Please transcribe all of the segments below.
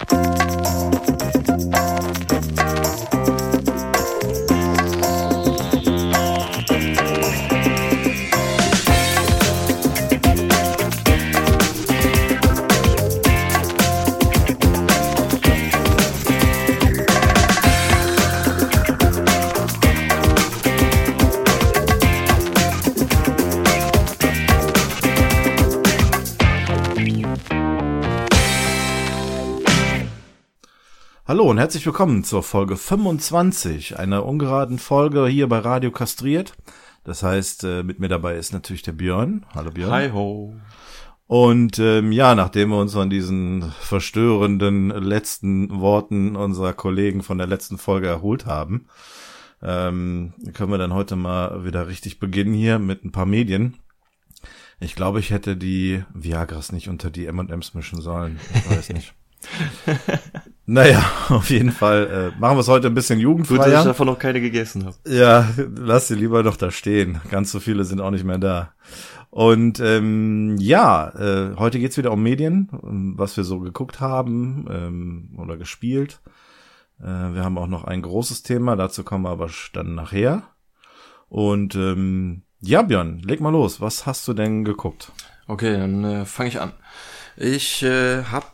あっ! Herzlich willkommen zur Folge 25, einer ungeraden Folge hier bei Radio Kastriert. Das heißt, äh, mit mir dabei ist natürlich der Björn. Hallo Björn. Hi ho. Und ähm, ja, nachdem wir uns von diesen verstörenden letzten Worten unserer Kollegen von der letzten Folge erholt haben, ähm, können wir dann heute mal wieder richtig beginnen hier mit ein paar Medien. Ich glaube, ich hätte die Viagras nicht unter die M&M's mischen sollen. Ich weiß nicht. naja, auf jeden Fall äh, machen wir es heute ein bisschen jugendfreier. Gut, dass ich davon noch keine gegessen habe. Ja, lass sie lieber doch da stehen. Ganz so viele sind auch nicht mehr da. Und ähm, ja, äh, heute geht's wieder um Medien, was wir so geguckt haben ähm, oder gespielt. Äh, wir haben auch noch ein großes Thema, dazu kommen wir aber dann nachher. Und ähm, ja, Björn, leg mal los. Was hast du denn geguckt? Okay, dann äh, fange ich an. Ich äh, habe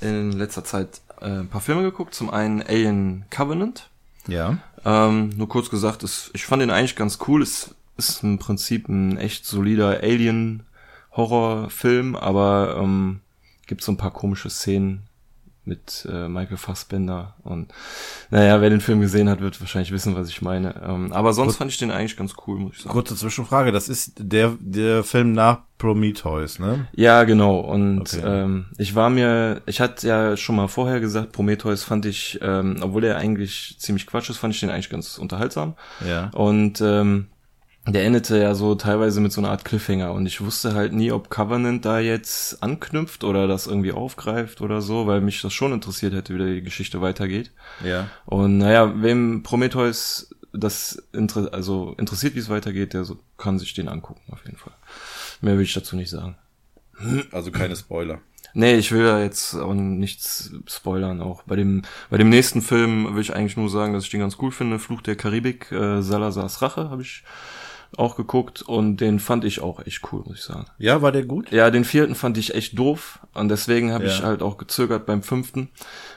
in letzter Zeit äh, ein paar Filme geguckt. Zum einen Alien Covenant. Ja. Ähm, nur kurz gesagt, ist, ich fand den eigentlich ganz cool. Es ist im Prinzip ein echt solider Alien-Horrorfilm, aber ähm, gibt so ein paar komische Szenen, mit äh, Michael Fassbender. Und naja, wer den Film gesehen hat, wird wahrscheinlich wissen, was ich meine. Ähm, aber sonst Kur fand ich den eigentlich ganz cool, muss ich sagen. Kurze Zwischenfrage, das ist der, der Film nach Prometheus, ne? Ja, genau. Und okay. ähm, ich war mir, ich hatte ja schon mal vorher gesagt, Prometheus fand ich, ähm, obwohl er eigentlich ziemlich Quatsch ist, fand ich den eigentlich ganz unterhaltsam. Ja. Und ähm, der endete ja so teilweise mit so einer Art Cliffhanger und ich wusste halt nie, ob Covenant da jetzt anknüpft oder das irgendwie aufgreift oder so, weil mich das schon interessiert hätte, wie die Geschichte weitergeht. Ja. Und naja, wem Prometheus das inter also interessiert, wie es weitergeht, der so, kann sich den angucken, auf jeden Fall. Mehr will ich dazu nicht sagen. Also keine Spoiler. Nee, ich will ja jetzt auch nichts spoilern. Auch bei dem, bei dem nächsten Film will ich eigentlich nur sagen, dass ich den ganz cool finde. Fluch der Karibik, äh, Salazars Rache, habe ich auch geguckt und den fand ich auch echt cool, muss ich sagen. Ja, war der gut? Ja, den vierten fand ich echt doof und deswegen habe ja. ich halt auch gezögert beim fünften.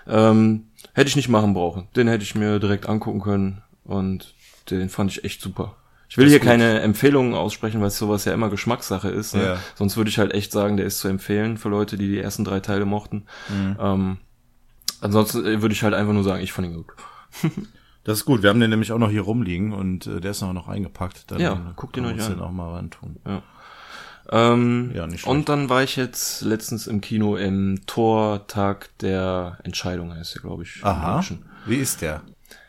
Ähm, hätte ich nicht machen brauchen. Den hätte ich mir direkt angucken können und den fand ich echt super. Ich will hier gut. keine Empfehlungen aussprechen, weil sowas ja immer Geschmackssache ist. Ne? Ja. Sonst würde ich halt echt sagen, der ist zu empfehlen für Leute, die die ersten drei Teile mochten. Mhm. Ähm, ansonsten würde ich halt einfach nur sagen, ich fand ihn gut. Das ist gut. Wir haben den nämlich auch noch hier rumliegen und äh, der ist noch, noch eingepackt. Dann ja, guck den euch an. Den auch mal ran tun. Ja. Ähm, ja, nicht schlecht. Und dann war ich jetzt letztens im Kino im Tortag der Entscheidung, heißt der, glaube ich. Aha. Wie ist der?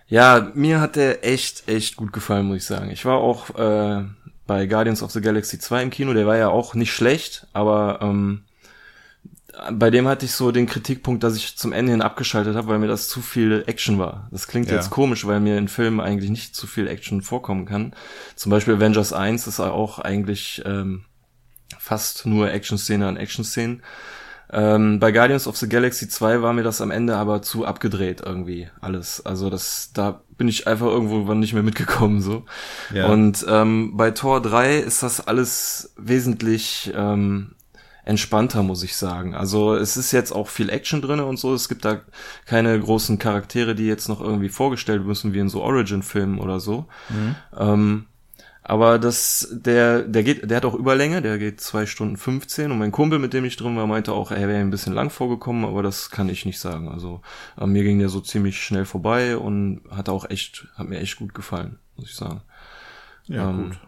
Ja, mir hat der echt, echt gut gefallen, muss ich sagen. Ich war auch äh, bei Guardians of the Galaxy 2 im Kino, der war ja auch nicht schlecht, aber ähm, bei dem hatte ich so den Kritikpunkt, dass ich zum Ende hin abgeschaltet habe, weil mir das zu viel Action war. Das klingt ja. jetzt komisch, weil mir in Filmen eigentlich nicht zu viel Action vorkommen kann. Zum Beispiel Avengers 1 ist auch eigentlich ähm, fast nur Action-Szene an Action-Szenen. Ähm, bei Guardians of the Galaxy 2 war mir das am Ende aber zu abgedreht irgendwie alles. Also das, da bin ich einfach irgendwo nicht mehr mitgekommen so. Ja. Und ähm, bei Tor 3 ist das alles wesentlich ähm, entspannter, muss ich sagen. Also es ist jetzt auch viel Action drinne und so. Es gibt da keine großen Charaktere, die jetzt noch irgendwie vorgestellt müssen, wie in so Origin-Filmen oder so. Mhm. Ähm, aber das, der, der geht, der hat auch Überlänge, der geht zwei Stunden 15 und mein Kumpel, mit dem ich drin war, meinte auch, er wäre ein bisschen lang vorgekommen, aber das kann ich nicht sagen. Also äh, mir ging der so ziemlich schnell vorbei und hat auch echt, hat mir echt gut gefallen, muss ich sagen. Ja, ähm, gut.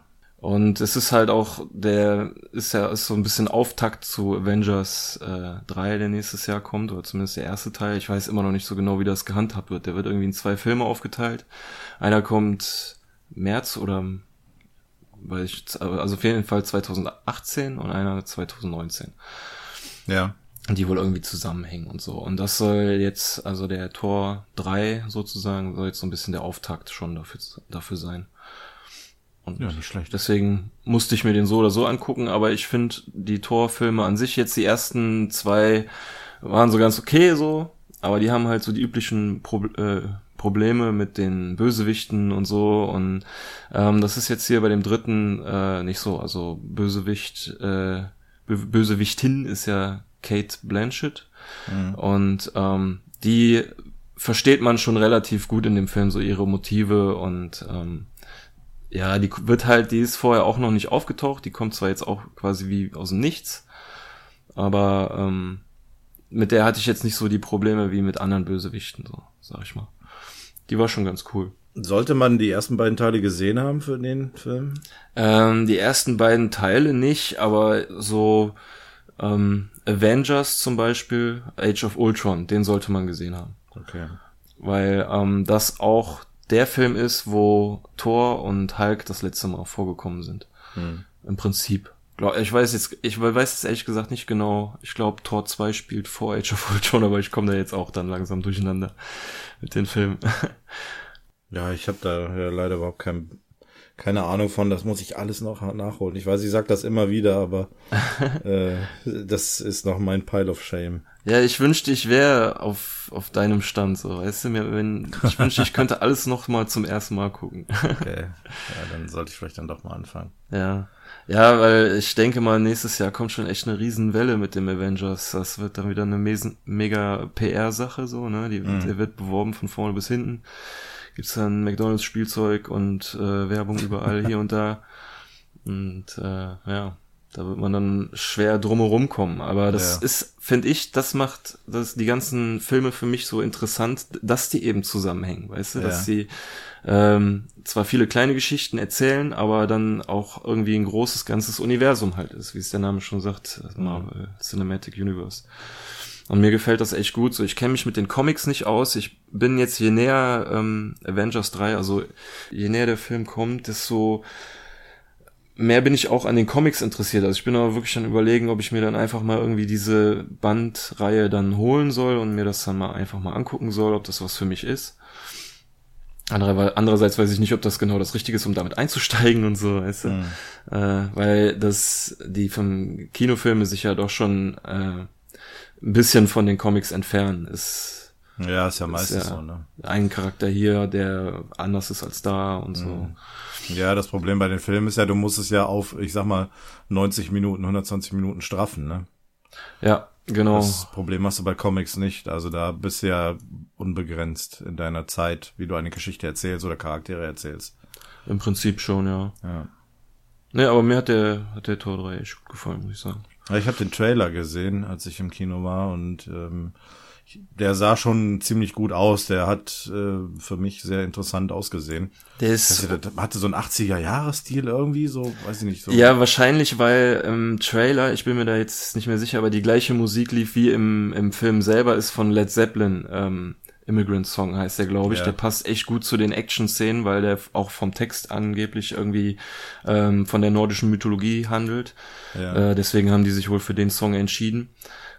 Und es ist halt auch, der ist ja ist so ein bisschen Auftakt zu Avengers äh, 3, der nächstes Jahr kommt, oder zumindest der erste Teil. Ich weiß immer noch nicht so genau, wie das gehandhabt wird. Der wird irgendwie in zwei Filme aufgeteilt. Einer kommt März oder weil ich, also auf jeden Fall 2018 und einer 2019. Ja. Die wohl irgendwie zusammenhängen und so. Und das soll jetzt, also der Tor 3 sozusagen, soll jetzt so ein bisschen der Auftakt schon dafür, dafür sein. Und ja, nicht schlecht. Deswegen musste ich mir den so oder so angucken, aber ich finde die Torfilme an sich jetzt die ersten zwei waren so ganz okay so, aber die haben halt so die üblichen Pro äh, Probleme mit den Bösewichten und so und ähm, das ist jetzt hier bei dem dritten äh, nicht so. Also Bösewicht, äh, Bösewichtin ist ja Kate Blanchett mhm. und ähm, die versteht man schon relativ gut in dem Film so ihre Motive und ähm, ja, die wird halt, die ist vorher auch noch nicht aufgetaucht, die kommt zwar jetzt auch quasi wie aus dem Nichts, aber ähm, mit der hatte ich jetzt nicht so die Probleme wie mit anderen Bösewichten, so, sag ich mal. Die war schon ganz cool. Sollte man die ersten beiden Teile gesehen haben für den Film? Ähm, die ersten beiden Teile nicht, aber so ähm, Avengers zum Beispiel, Age of Ultron, den sollte man gesehen haben. Okay. Weil ähm, das auch der Film ist, wo Thor und Hulk das letzte Mal vorgekommen sind. Hm. Im Prinzip. Ich weiß jetzt, ich weiß jetzt ehrlich gesagt nicht genau. Ich glaube, Thor 2 spielt vor Age of Ultron, aber ich komme da jetzt auch dann langsam durcheinander mit den Filmen. Ja, ich habe da ja leider überhaupt kein, keine Ahnung von. Das muss ich alles noch nachholen. Ich weiß, ich sag das immer wieder, aber äh, das ist noch mein Pile of Shame. Ja, ich wünschte, ich wäre auf, auf deinem Stand, so, weißt du, mir, wenn, ich wünschte, ich könnte alles noch mal zum ersten Mal gucken. okay. Ja, dann sollte ich vielleicht dann doch mal anfangen. Ja. Ja, weil ich denke mal, nächstes Jahr kommt schon echt eine Riesenwelle mit dem Avengers. Das wird dann wieder eine mega PR-Sache, so, ne? Die, mhm. Der wird beworben von vorne bis hinten. Gibt's dann McDonalds Spielzeug und äh, Werbung überall hier und da. Und äh, ja, da wird man dann schwer drumherum kommen. Aber das ja. ist, finde ich, das macht das die ganzen Filme für mich so interessant, dass die eben zusammenhängen, weißt du, ja. dass sie ähm, zwar viele kleine Geschichten erzählen, aber dann auch irgendwie ein großes ganzes Universum halt ist, wie es der Name schon sagt, Marvel Cinematic Universe. Und mir gefällt das echt gut. So, ich kenne mich mit den Comics nicht aus. Ich bin jetzt je näher ähm, Avengers 3, also je näher der Film kommt, desto mehr bin ich auch an den Comics interessiert. Also ich bin aber wirklich dann überlegen, ob ich mir dann einfach mal irgendwie diese Bandreihe dann holen soll und mir das dann mal einfach mal angucken soll, ob das was für mich ist. Andererseits weiß ich nicht, ob das genau das Richtige ist, um damit einzusteigen und so, weißt du? Mhm. Äh, weil das, die vom Kinofilme sich ja doch schon äh, ein bisschen von den Comics entfernen. Ist, ja, ist ja meistens ist ja so, ne? Ein Charakter hier, der anders ist als da und so. Mhm. Ja, das Problem bei den Filmen ist ja, du musst es ja auf, ich sag mal, 90 Minuten, 120 Minuten straffen, ne? Ja, genau. Das Problem hast du bei Comics nicht. Also da bist du ja unbegrenzt in deiner Zeit, wie du eine Geschichte erzählst oder Charaktere erzählst. Im Prinzip schon, ja. Ja. Nee, aber mir hat der, hat der Tor 3 echt gut gefallen, muss ich sagen. Ich habe den Trailer gesehen, als ich im Kino war und ähm, der sah schon ziemlich gut aus. Der hat äh, für mich sehr interessant ausgesehen. Der ist also, der hatte so einen 80er Jahre Stil irgendwie, so weiß ich nicht so. Ja, wahrscheinlich, weil im Trailer, ich bin mir da jetzt nicht mehr sicher, aber die gleiche Musik lief wie im im Film selber ist von Led Zeppelin. Ähm, Immigrant Song heißt der, glaube ich. Ja. Der passt echt gut zu den Action-Szenen, weil der auch vom Text angeblich irgendwie ähm, von der nordischen Mythologie handelt. Ja. Äh, deswegen haben die sich wohl für den Song entschieden.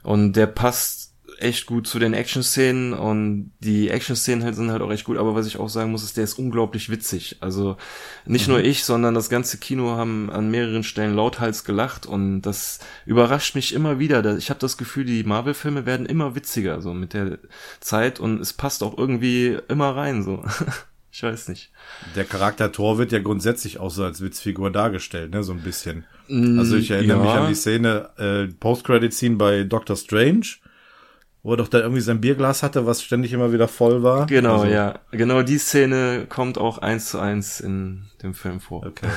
Und der passt echt gut zu den Action-Szenen und die Action-Szenen halt sind halt auch echt gut, aber was ich auch sagen muss, ist, der ist unglaublich witzig. Also nicht mhm. nur ich, sondern das ganze Kino haben an mehreren Stellen lauthals gelacht und das überrascht mich immer wieder. Ich habe das Gefühl, die Marvel-Filme werden immer witziger so mit der Zeit und es passt auch irgendwie immer rein so. Ich weiß nicht. Der Charakter Thor wird ja grundsätzlich auch so als Witzfigur dargestellt, ne, so ein bisschen. Also ich erinnere ja. mich an die Szene äh, Post-Credit-Scene bei Doctor Strange, wo er doch da irgendwie sein Bierglas hatte, was ständig immer wieder voll war. Genau, also. ja. Genau die Szene kommt auch eins zu eins in dem Film vor. Okay.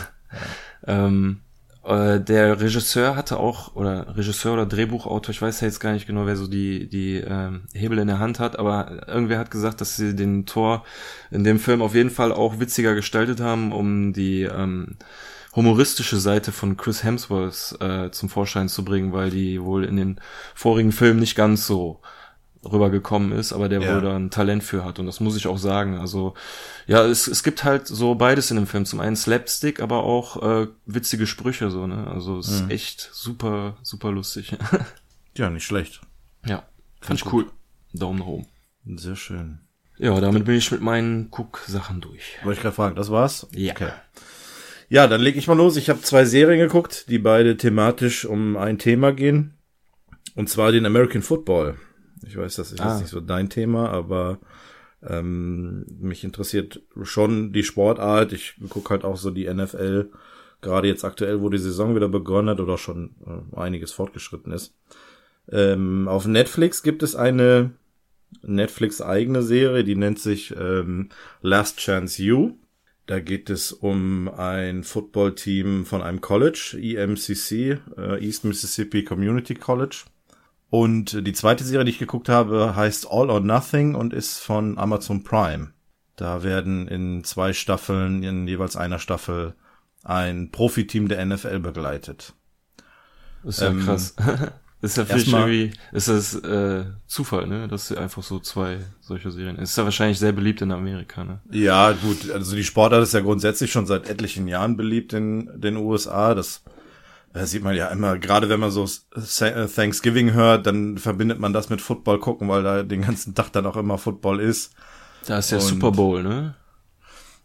Ja. ähm, äh, der Regisseur hatte auch, oder Regisseur oder Drehbuchautor, ich weiß ja jetzt gar nicht genau, wer so die, die ähm, Hebel in der Hand hat, aber irgendwer hat gesagt, dass sie den Tor in dem Film auf jeden Fall auch witziger gestaltet haben, um die ähm, humoristische Seite von Chris Hemsworth äh, zum Vorschein zu bringen, weil die wohl in den vorigen Filmen nicht ganz so rübergekommen ist, aber der ja. wohl da ein Talent für hat. Und das muss ich auch sagen. Also, ja, es, es gibt halt so beides in dem Film. Zum einen Slapstick, aber auch äh, witzige Sprüche, so, ne? Also es mhm. ist echt super, super lustig. ja, nicht schlecht. Ja. Fand ich cool. Daumen nach oben. Sehr schön. Ja, damit bin ich mit meinen Cook-Sachen durch. Wollte ich gerade fragen, das war's? Ja. Okay. Ja, dann leg ich mal los. Ich habe zwei Serien geguckt, die beide thematisch um ein Thema gehen. Und zwar den American Football. Ich weiß, das ist Ah. jetzt nicht so dein Thema, aber ähm, mich interessiert schon die Sportart. Ich gucke halt auch so die NFL, gerade jetzt aktuell, wo die Saison wieder begonnen hat oder schon äh, einiges fortgeschritten ist. Ähm, auf Netflix gibt es eine Netflix eigene Serie, die nennt sich ähm, Last Chance You. Da geht es um ein Footballteam von einem College, EMCC, äh, East Mississippi Community College. Und die zweite Serie, die ich geguckt habe, heißt All or Nothing und ist von Amazon Prime. Da werden in zwei Staffeln, in jeweils einer Staffel, ein Profiteam der NFL begleitet. Ist ja Ähm, krass. ist ja erstmal- irgendwie, ist das äh, Zufall, ne? Dass einfach so zwei solche Serien. Ist ja wahrscheinlich sehr beliebt in Amerika, ne? Ja, gut, also die Sportart ist ja grundsätzlich schon seit etlichen Jahren beliebt in den USA. Das äh, sieht man ja immer, gerade wenn man so äh, Thanksgiving hört, dann verbindet man das mit Football gucken, weil da den ganzen Tag dann auch immer Football ist. Da ist ja Und- Super Bowl, ne?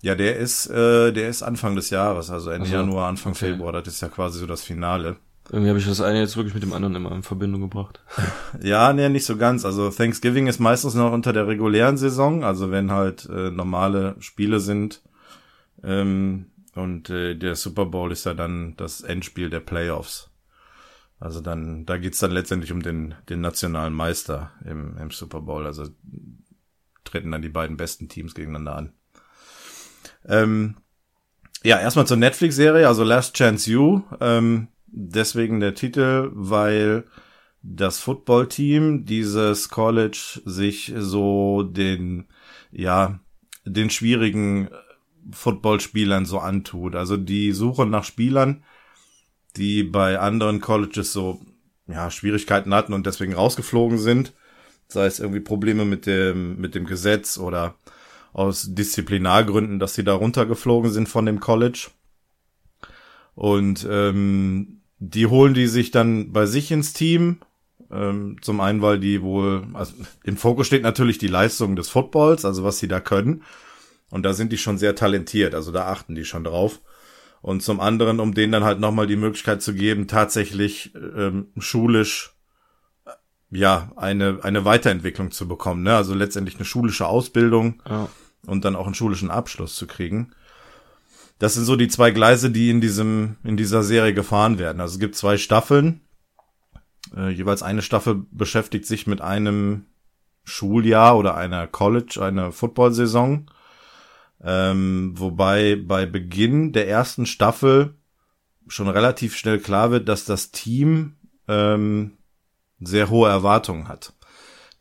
Ja, der ist, äh, der ist Anfang des Jahres, also Ende Ach so, Januar, Anfang okay. Februar. Das ist ja quasi so das Finale. Irgendwie habe ich das eine jetzt wirklich mit dem anderen immer in Verbindung gebracht. Ja, nee, nicht so ganz. Also Thanksgiving ist meistens noch unter der regulären Saison, also wenn halt äh, normale Spiele sind. Ähm, und äh, der Super Bowl ist ja dann das Endspiel der Playoffs. Also dann, da geht's dann letztendlich um den, den nationalen Meister im, im Super Bowl. Also treten dann die beiden besten Teams gegeneinander an. Ähm, ja, erstmal zur Netflix-Serie, also Last Chance You. Ähm, deswegen der Titel, weil das Footballteam dieses College sich so den, ja, den schwierigen Footballspielern so antut. Also die Suche nach Spielern, die bei anderen Colleges so, ja, Schwierigkeiten hatten und deswegen rausgeflogen sind. Sei es irgendwie Probleme mit dem, mit dem Gesetz oder aus Disziplinargründen, dass sie da runtergeflogen sind von dem College. Und ähm, die holen die sich dann bei sich ins Team. Ähm, zum einen, weil die wohl, also im Fokus steht natürlich die Leistung des Footballs, also was sie da können. Und da sind die schon sehr talentiert, also da achten die schon drauf. Und zum anderen, um denen dann halt nochmal die Möglichkeit zu geben, tatsächlich ähm, schulisch äh, ja eine eine Weiterentwicklung zu bekommen, ne? Also letztendlich eine schulische Ausbildung Ja. und dann auch einen schulischen Abschluss zu kriegen. Das sind so die zwei Gleise, die in diesem in dieser Serie gefahren werden. Also es gibt zwei Staffeln. Äh, jeweils eine Staffel beschäftigt sich mit einem Schuljahr oder einer College, einer Football-Saison. Ähm, wobei bei Beginn der ersten Staffel schon relativ schnell klar wird, dass das Team ähm, sehr hohe Erwartungen hat.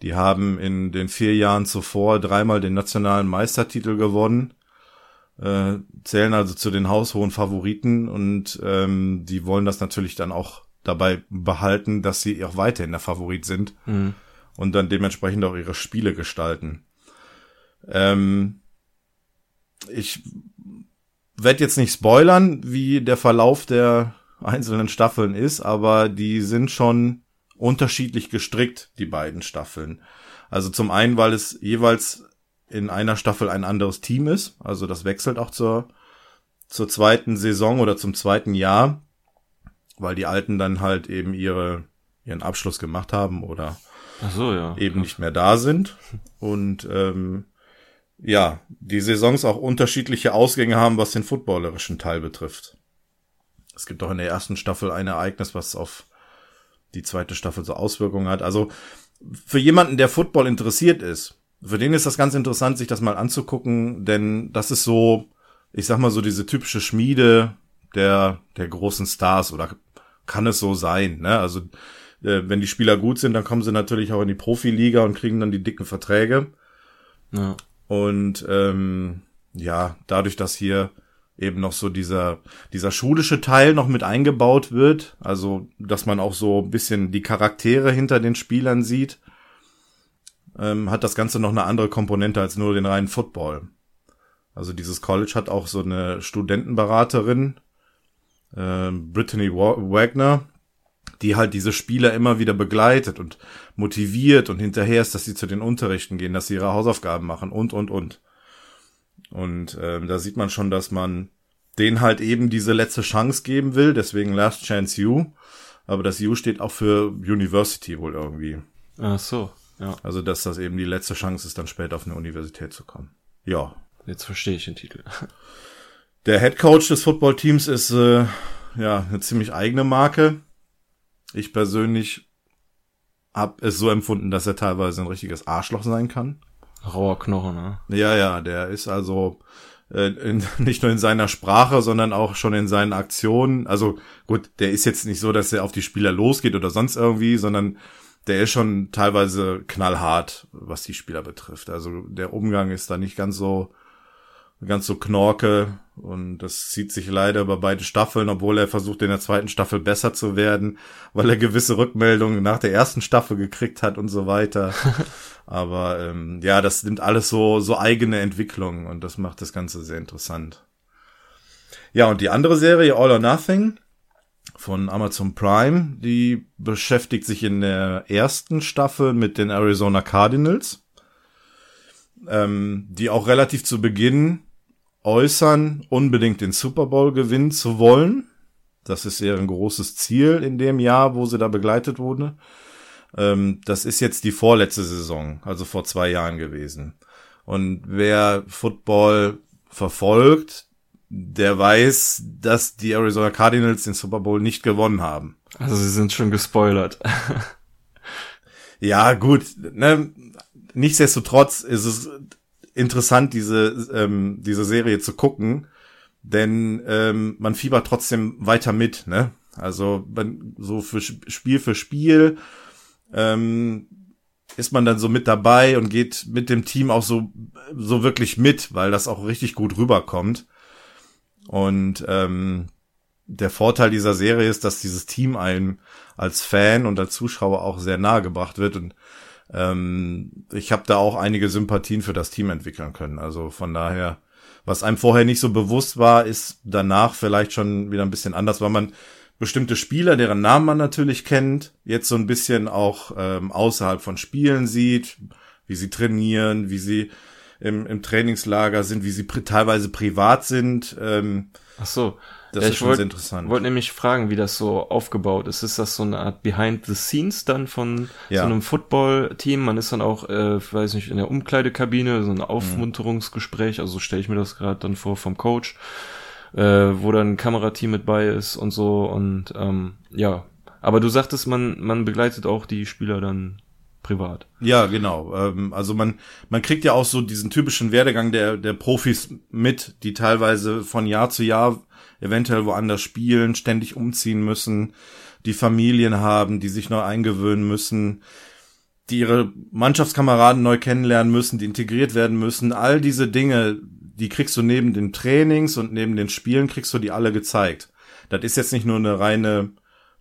Die haben in den vier Jahren zuvor dreimal den nationalen Meistertitel gewonnen, äh, zählen also zu den haushohen Favoriten und ähm, die wollen das natürlich dann auch dabei behalten, dass sie auch weiterhin der Favorit sind Mhm. und dann dementsprechend auch ihre Spiele gestalten. Ähm, ich werde jetzt nicht spoilern, wie der Verlauf der einzelnen Staffeln ist, aber die sind schon unterschiedlich gestrickt, die beiden Staffeln. Also zum einen, weil es jeweils in einer Staffel ein anderes Team ist, also das wechselt auch zur, zur zweiten Saison oder zum zweiten Jahr, weil die Alten dann halt eben ihre, ihren Abschluss gemacht haben oder so, ja. eben nicht mehr da sind. Und ähm, ja, die Saisons auch unterschiedliche Ausgänge haben, was den footballerischen Teil betrifft. Es gibt auch in der ersten Staffel ein Ereignis, was auf die zweite Staffel so Auswirkungen hat. Also für jemanden, der Football interessiert ist, für den ist das ganz interessant, sich das mal anzugucken, denn das ist so, ich sag mal so diese typische Schmiede der der großen Stars oder kann es so sein, ne? Also äh, wenn die Spieler gut sind, dann kommen sie natürlich auch in die Profiliga und kriegen dann die dicken Verträge. Ja. Und ähm, ja, dadurch, dass hier eben noch so dieser, dieser schulische Teil noch mit eingebaut wird, also dass man auch so ein bisschen die Charaktere hinter den Spielern sieht, ähm, hat das Ganze noch eine andere Komponente als nur den reinen Football. Also dieses College hat auch so eine Studentenberaterin, äh, Brittany Wa- Wagner, die halt diese Spieler immer wieder begleitet und motiviert und hinterher ist, dass sie zu den Unterrichten gehen, dass sie ihre Hausaufgaben machen und, und, und. Und ähm, da sieht man schon, dass man denen halt eben diese letzte Chance geben will, deswegen Last Chance U. Aber das U steht auch für University wohl irgendwie. Ach so. Ja. Also, dass das eben die letzte Chance ist, dann später auf eine Universität zu kommen. Ja. Jetzt verstehe ich den Titel. Der Head Coach des Footballteams ist äh, ja eine ziemlich eigene Marke. Ich persönlich habe es so empfunden, dass er teilweise ein richtiges Arschloch sein kann. Rauer Knochen, ne? Ja, ja, der ist also äh, in, nicht nur in seiner Sprache, sondern auch schon in seinen Aktionen. Also gut, der ist jetzt nicht so, dass er auf die Spieler losgeht oder sonst irgendwie, sondern der ist schon teilweise knallhart, was die Spieler betrifft. Also der Umgang ist da nicht ganz so ganz so knorke und das zieht sich leider über beide Staffeln, obwohl er versucht in der zweiten Staffel besser zu werden, weil er gewisse Rückmeldungen nach der ersten Staffel gekriegt hat und so weiter. Aber ähm, ja, das nimmt alles so so eigene Entwicklungen und das macht das Ganze sehr interessant. Ja, und die andere Serie All or Nothing von Amazon Prime, die beschäftigt sich in der ersten Staffel mit den Arizona Cardinals, ähm, die auch relativ zu Beginn äußern, unbedingt den Super Bowl gewinnen zu wollen. Das ist eher ein großes Ziel in dem Jahr, wo sie da begleitet wurde. Ähm, das ist jetzt die vorletzte Saison, also vor zwei Jahren gewesen. Und wer Football verfolgt, der weiß, dass die Arizona Cardinals den Super Bowl nicht gewonnen haben. Also sie sind schon gespoilert. ja, gut. Ne? Nichtsdestotrotz ist es interessant, diese, ähm, diese Serie zu gucken, denn ähm, man fiebert trotzdem weiter mit, ne? Also man, so für Spiel für Spiel ähm, ist man dann so mit dabei und geht mit dem Team auch so so wirklich mit, weil das auch richtig gut rüberkommt. Und ähm, der Vorteil dieser Serie ist, dass dieses Team einem als Fan und als Zuschauer auch sehr nahe gebracht wird und ähm, ich habe da auch einige Sympathien für das Team entwickeln können. Also von daher, was einem vorher nicht so bewusst war, ist danach vielleicht schon wieder ein bisschen anders, weil man bestimmte Spieler, deren Namen man natürlich kennt, jetzt so ein bisschen auch ähm, außerhalb von Spielen sieht, wie sie trainieren, wie sie im, im Trainingslager sind, wie sie pri teilweise privat sind. Ähm, Ach so. Das Ja, ist ich schon wollt- sehr interessant. wollte nämlich fragen, wie das so aufgebaut ist. Ist das so eine Art Behind the Scenes dann von Ja. so einem Football-Team? Man ist dann auch, äh, weiß nicht, in der Umkleidekabine, so ein Aufmunterungsgespräch, also so stelle ich mir das gerade dann vor vom Coach, äh, wo dann ein Kamerateam mit bei ist und so und ähm, ja. Aber du sagtest, man, man begleitet auch die Spieler dann privat. Ja, genau. Ähm, also man, man kriegt ja auch so diesen typischen Werdegang der, der Profis mit, die teilweise von Jahr zu Jahr eventuell woanders spielen, ständig umziehen müssen, die Familien haben, die sich neu eingewöhnen müssen, die ihre Mannschaftskameraden neu kennenlernen müssen, die integriert werden müssen. All diese Dinge, die kriegst du neben den Trainings und neben den Spielen, kriegst du die alle gezeigt. Das ist jetzt nicht nur eine reine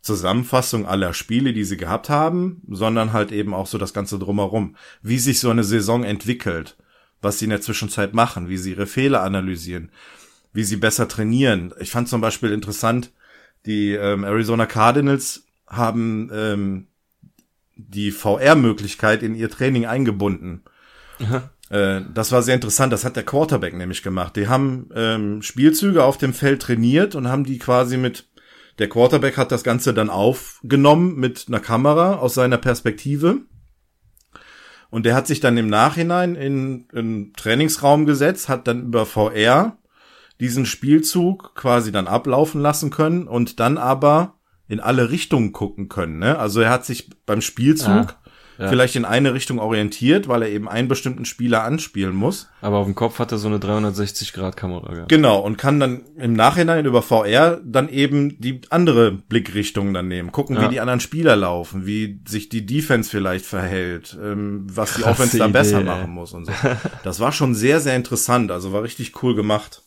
Zusammenfassung aller Spiele, die sie gehabt haben, sondern halt eben auch so das Ganze drumherum. Wie sich so eine Saison entwickelt, was sie in der Zwischenzeit machen, wie sie ihre Fehler analysieren, wie sie besser trainieren. Ich fand zum Beispiel interessant, die ähm, Arizona Cardinals haben ähm, die VR-Möglichkeit in ihr Training eingebunden. Äh, das war sehr interessant. Das hat der Quarterback nämlich gemacht. Die haben ähm, Spielzüge auf dem Feld trainiert und haben die quasi mit der Quarterback hat das Ganze dann aufgenommen mit einer Kamera aus seiner Perspektive. Und der hat sich dann im Nachhinein in einen Trainingsraum gesetzt, hat dann über VR diesen Spielzug quasi dann ablaufen lassen können und dann aber in alle Richtungen gucken können. Ne? Also er hat sich beim Spielzug Ah, ja. vielleicht in eine Richtung orientiert, weil er eben einen bestimmten Spieler anspielen muss. Aber auf dem Kopf hat er so eine 360-Grad-Kamera gehabt. Genau, und kann dann im Nachhinein über VR dann eben die andere Blickrichtung dann nehmen. Gucken, Ja. wie die anderen Spieler laufen, wie sich die Defense vielleicht verhält, ähm, was die Offense da Idee, besser ey. machen muss und so. Das war schon sehr, sehr interessant. Also war richtig cool gemacht.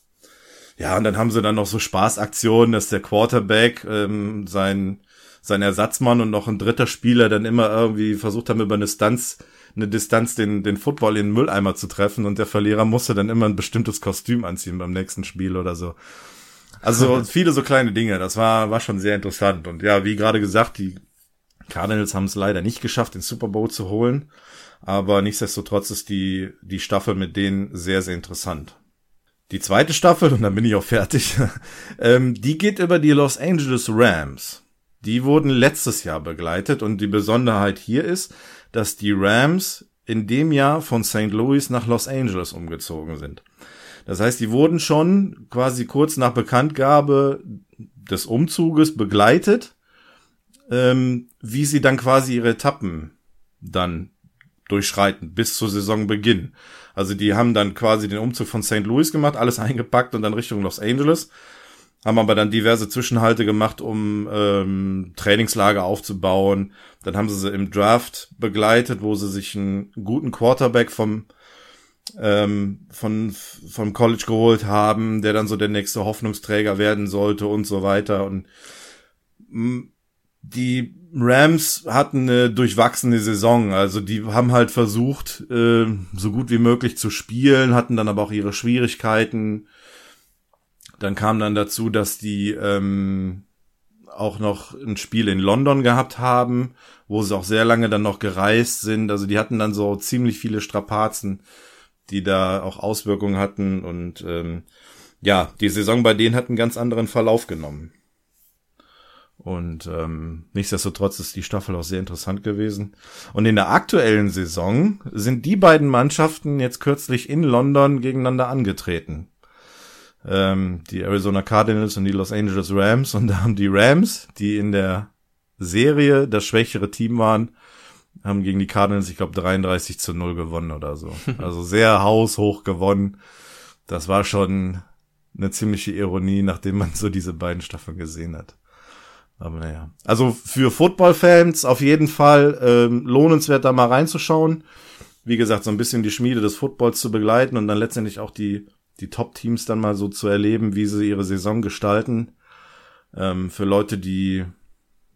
Ja, und dann haben sie dann noch so Spaßaktionen, dass der Quarterback ähm, sein sein Ersatzmann und noch ein dritter Spieler dann immer irgendwie versucht haben, über eine Distanz, eine Distanz den, den Football in den Mülleimer zu treffen und der Verlierer musste dann immer ein bestimmtes Kostüm anziehen beim nächsten Spiel oder so. Also viele so kleine Dinge, das war, war schon sehr interessant. Und ja, wie gerade gesagt, die Cardinals haben es leider nicht geschafft, den Super Bowl zu holen. Aber nichtsdestotrotz ist die, die Staffel mit denen sehr, sehr interessant. Die zweite Staffel, und dann bin ich auch fertig, ähm, die geht über die Los Angeles Rams. die wurden letztes Jahr begleitet und die Besonderheit hier ist, dass die Rams in dem Jahr von St. Louis nach Los Angeles umgezogen sind. Das heißt, die wurden schon quasi kurz nach Bekanntgabe des Umzuges begleitet, ähm, wie sie dann quasi ihre Etappen dann durchschreiten bis zur Saisonbeginn. Also die haben dann quasi den Umzug von St. Louis gemacht, alles eingepackt und dann Richtung Los Angeles. Haben aber dann diverse Zwischenhalte gemacht, um ähm, Trainingslager aufzubauen. Dann haben sie sie im Draft begleitet, wo sie sich einen guten Quarterback vom ähm, von vom College geholt haben, der dann so der nächste Hoffnungsträger werden sollte und so weiter. Und mm, die Rams hatten eine durchwachsene Saison. Also die haben halt versucht, äh, so gut wie möglich zu spielen, hatten dann aber auch ihre Schwierigkeiten. Dann kam dann dazu, dass die ähm, auch noch ein Spiel in London gehabt haben, wo sie auch sehr lange dann noch gereist sind. Also die hatten dann so ziemlich viele Strapazen, die da auch Auswirkungen hatten. Und ähm, ja, die Saison bei denen hat einen ganz anderen Verlauf genommen. Und ähm, nichtsdestotrotz ist die Staffel auch sehr interessant gewesen. Und in der aktuellen Saison sind die beiden Mannschaften jetzt kürzlich in London gegeneinander angetreten. Ähm, die Arizona Cardinals und die Los Angeles Rams. Und da haben die Rams, die in der Serie das schwächere Team waren, haben gegen die Cardinals, ich glaube, 33 zu 0 gewonnen oder so. Also sehr haushoch gewonnen. Das war schon eine ziemliche Ironie, nachdem man so diese beiden Staffeln gesehen hat. Aber naja. Also für Football-Fans auf jeden Fall ähm, lohnenswert, da mal reinzuschauen. Wie gesagt, so ein bisschen die Schmiede des Footballs zu begleiten und dann letztendlich auch die, die Top-Teams dann mal so zu erleben, wie sie ihre Saison gestalten. Ähm, für Leute, die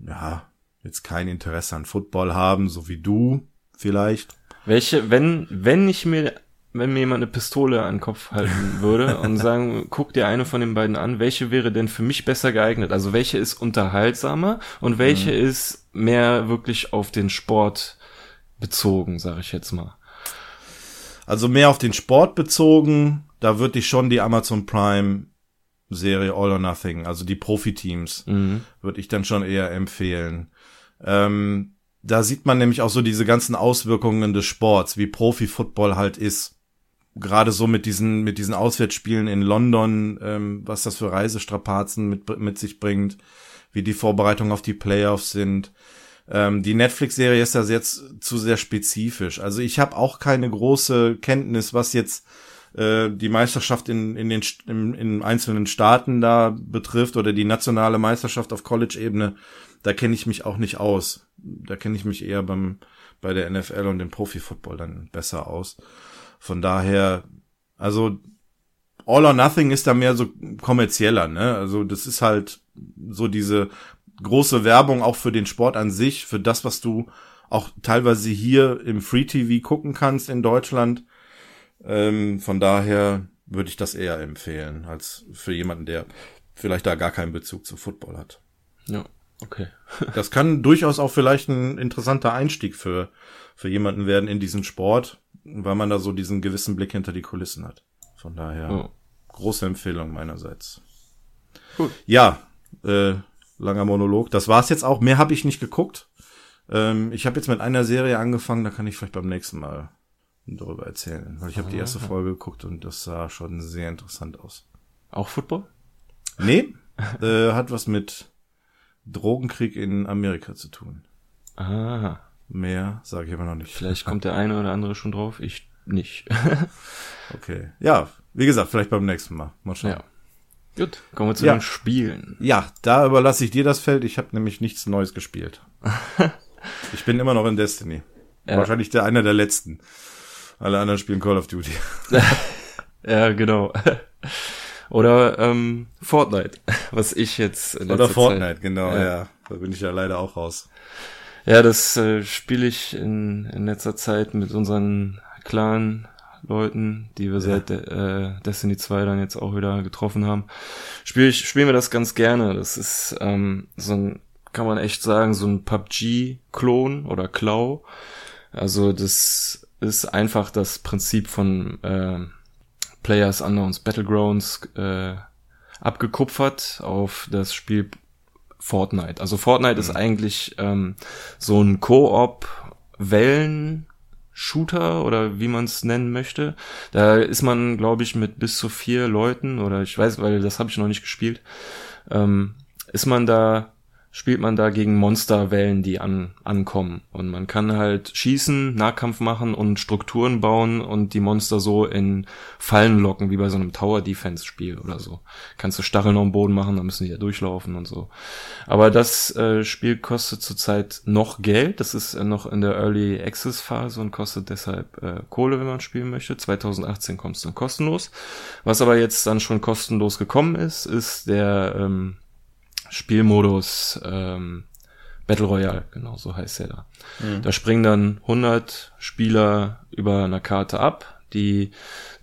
ja jetzt kein Interesse an Football haben, so wie du vielleicht. Welche, wenn, wenn ich mir wenn mir jemand eine Pistole an den Kopf halten würde und sagen, guck dir eine von den beiden an, welche wäre denn für mich besser geeignet? Also welche ist unterhaltsamer und welche mhm. ist mehr wirklich auf den Sport bezogen, sage ich jetzt mal. Also mehr auf den Sport bezogen, da würde ich schon die Amazon Prime Serie All or Nothing, also die Profiteams, mhm. würde ich dann schon eher empfehlen. Ähm, da sieht man nämlich auch so diese ganzen Auswirkungen des Sports, wie Profi-Football halt ist gerade so mit diesen, mit diesen Auswärtsspielen in London, ähm, was das für Reisestrapazen mit, mit sich bringt, wie die Vorbereitungen auf die Playoffs sind. Ähm, die Netflix-Serie ist das jetzt zu sehr spezifisch. Also ich habe auch keine große Kenntnis, was jetzt äh, die Meisterschaft in, in den in, in einzelnen Staaten da betrifft oder die nationale Meisterschaft auf College-Ebene. Da kenne ich mich auch nicht aus. Da kenne ich mich eher beim bei der NFL und dem Profi-Football dann besser aus. Von daher, also All or Nothing ist da mehr so kommerzieller, ne? Also das ist halt so diese große Werbung auch für den Sport an sich, für das, was du auch teilweise hier im Free TV gucken kannst in Deutschland. Ähm, von daher würde ich das eher empfehlen, als für jemanden, der vielleicht da gar keinen Bezug zu Football hat. Ja, okay. das kann durchaus auch vielleicht ein interessanter Einstieg für, für jemanden werden in diesen Sport weil man da so diesen gewissen Blick hinter die Kulissen hat. Von daher oh. große Empfehlung meinerseits. Gut. Ja, äh, langer Monolog. Das war's jetzt auch. Mehr habe ich nicht geguckt. Ähm, ich habe jetzt mit einer Serie angefangen, da kann ich vielleicht beim nächsten Mal darüber erzählen. Weil ich habe die erste ah. Folge geguckt und das sah schon sehr interessant aus. Auch Football? Nee, äh, hat was mit Drogenkrieg in Amerika zu tun. Aha. Mehr sage ich aber noch nicht. Vielleicht kommt der eine oder andere schon drauf, ich nicht. okay. Ja, wie gesagt, vielleicht beim nächsten Mal. Mal schauen. Ja. Gut, kommen wir zu ja. den Spielen. Ja, da überlasse ich dir das Feld. Ich habe nämlich nichts Neues gespielt. ich bin immer noch in Destiny. Ja. Wahrscheinlich der einer der letzten. Alle anderen spielen Call of Duty. ja, genau. Oder ähm, Fortnite, was ich jetzt. Oder Fortnite, Zeit, genau, ja. ja. Da bin ich ja leider auch raus. Ja, das äh, spiele ich in, in letzter Zeit mit unseren Clan Leuten, die wir seit äh, Destiny 2 dann jetzt auch wieder getroffen haben. Spiel ich, spielen wir das ganz gerne. Das ist ähm, so ein, kann man echt sagen, so ein PUBG-Klon oder Klau. Also das ist einfach das Prinzip von äh, Players Unknowns Battlegrounds äh, abgekupfert auf das Spiel Fortnite. Also Fortnite mhm. ist eigentlich ähm, so ein Koop Wellen Shooter oder wie man es nennen möchte. Da ist man, glaube ich, mit bis zu vier Leuten oder ich weiß, weil das habe ich noch nicht gespielt, ähm, ist man da spielt man da gegen Monsterwellen, die an, ankommen. Und man kann halt schießen, Nahkampf machen und Strukturen bauen und die Monster so in Fallen locken, wie bei so einem Tower-Defense-Spiel oder so. Kannst du Stacheln am Boden machen, dann müssen die ja durchlaufen und so. Aber das äh, Spiel kostet zurzeit noch Geld. Das ist äh, noch in der Early Access-Phase und kostet deshalb äh, Kohle, wenn man spielen möchte. 2018 kommt es dann kostenlos. Was aber jetzt dann schon kostenlos gekommen ist, ist der ähm, Spielmodus ähm, Battle Royale, genau so heißt er da. Mhm. Da springen dann 100 Spieler über einer Karte ab, die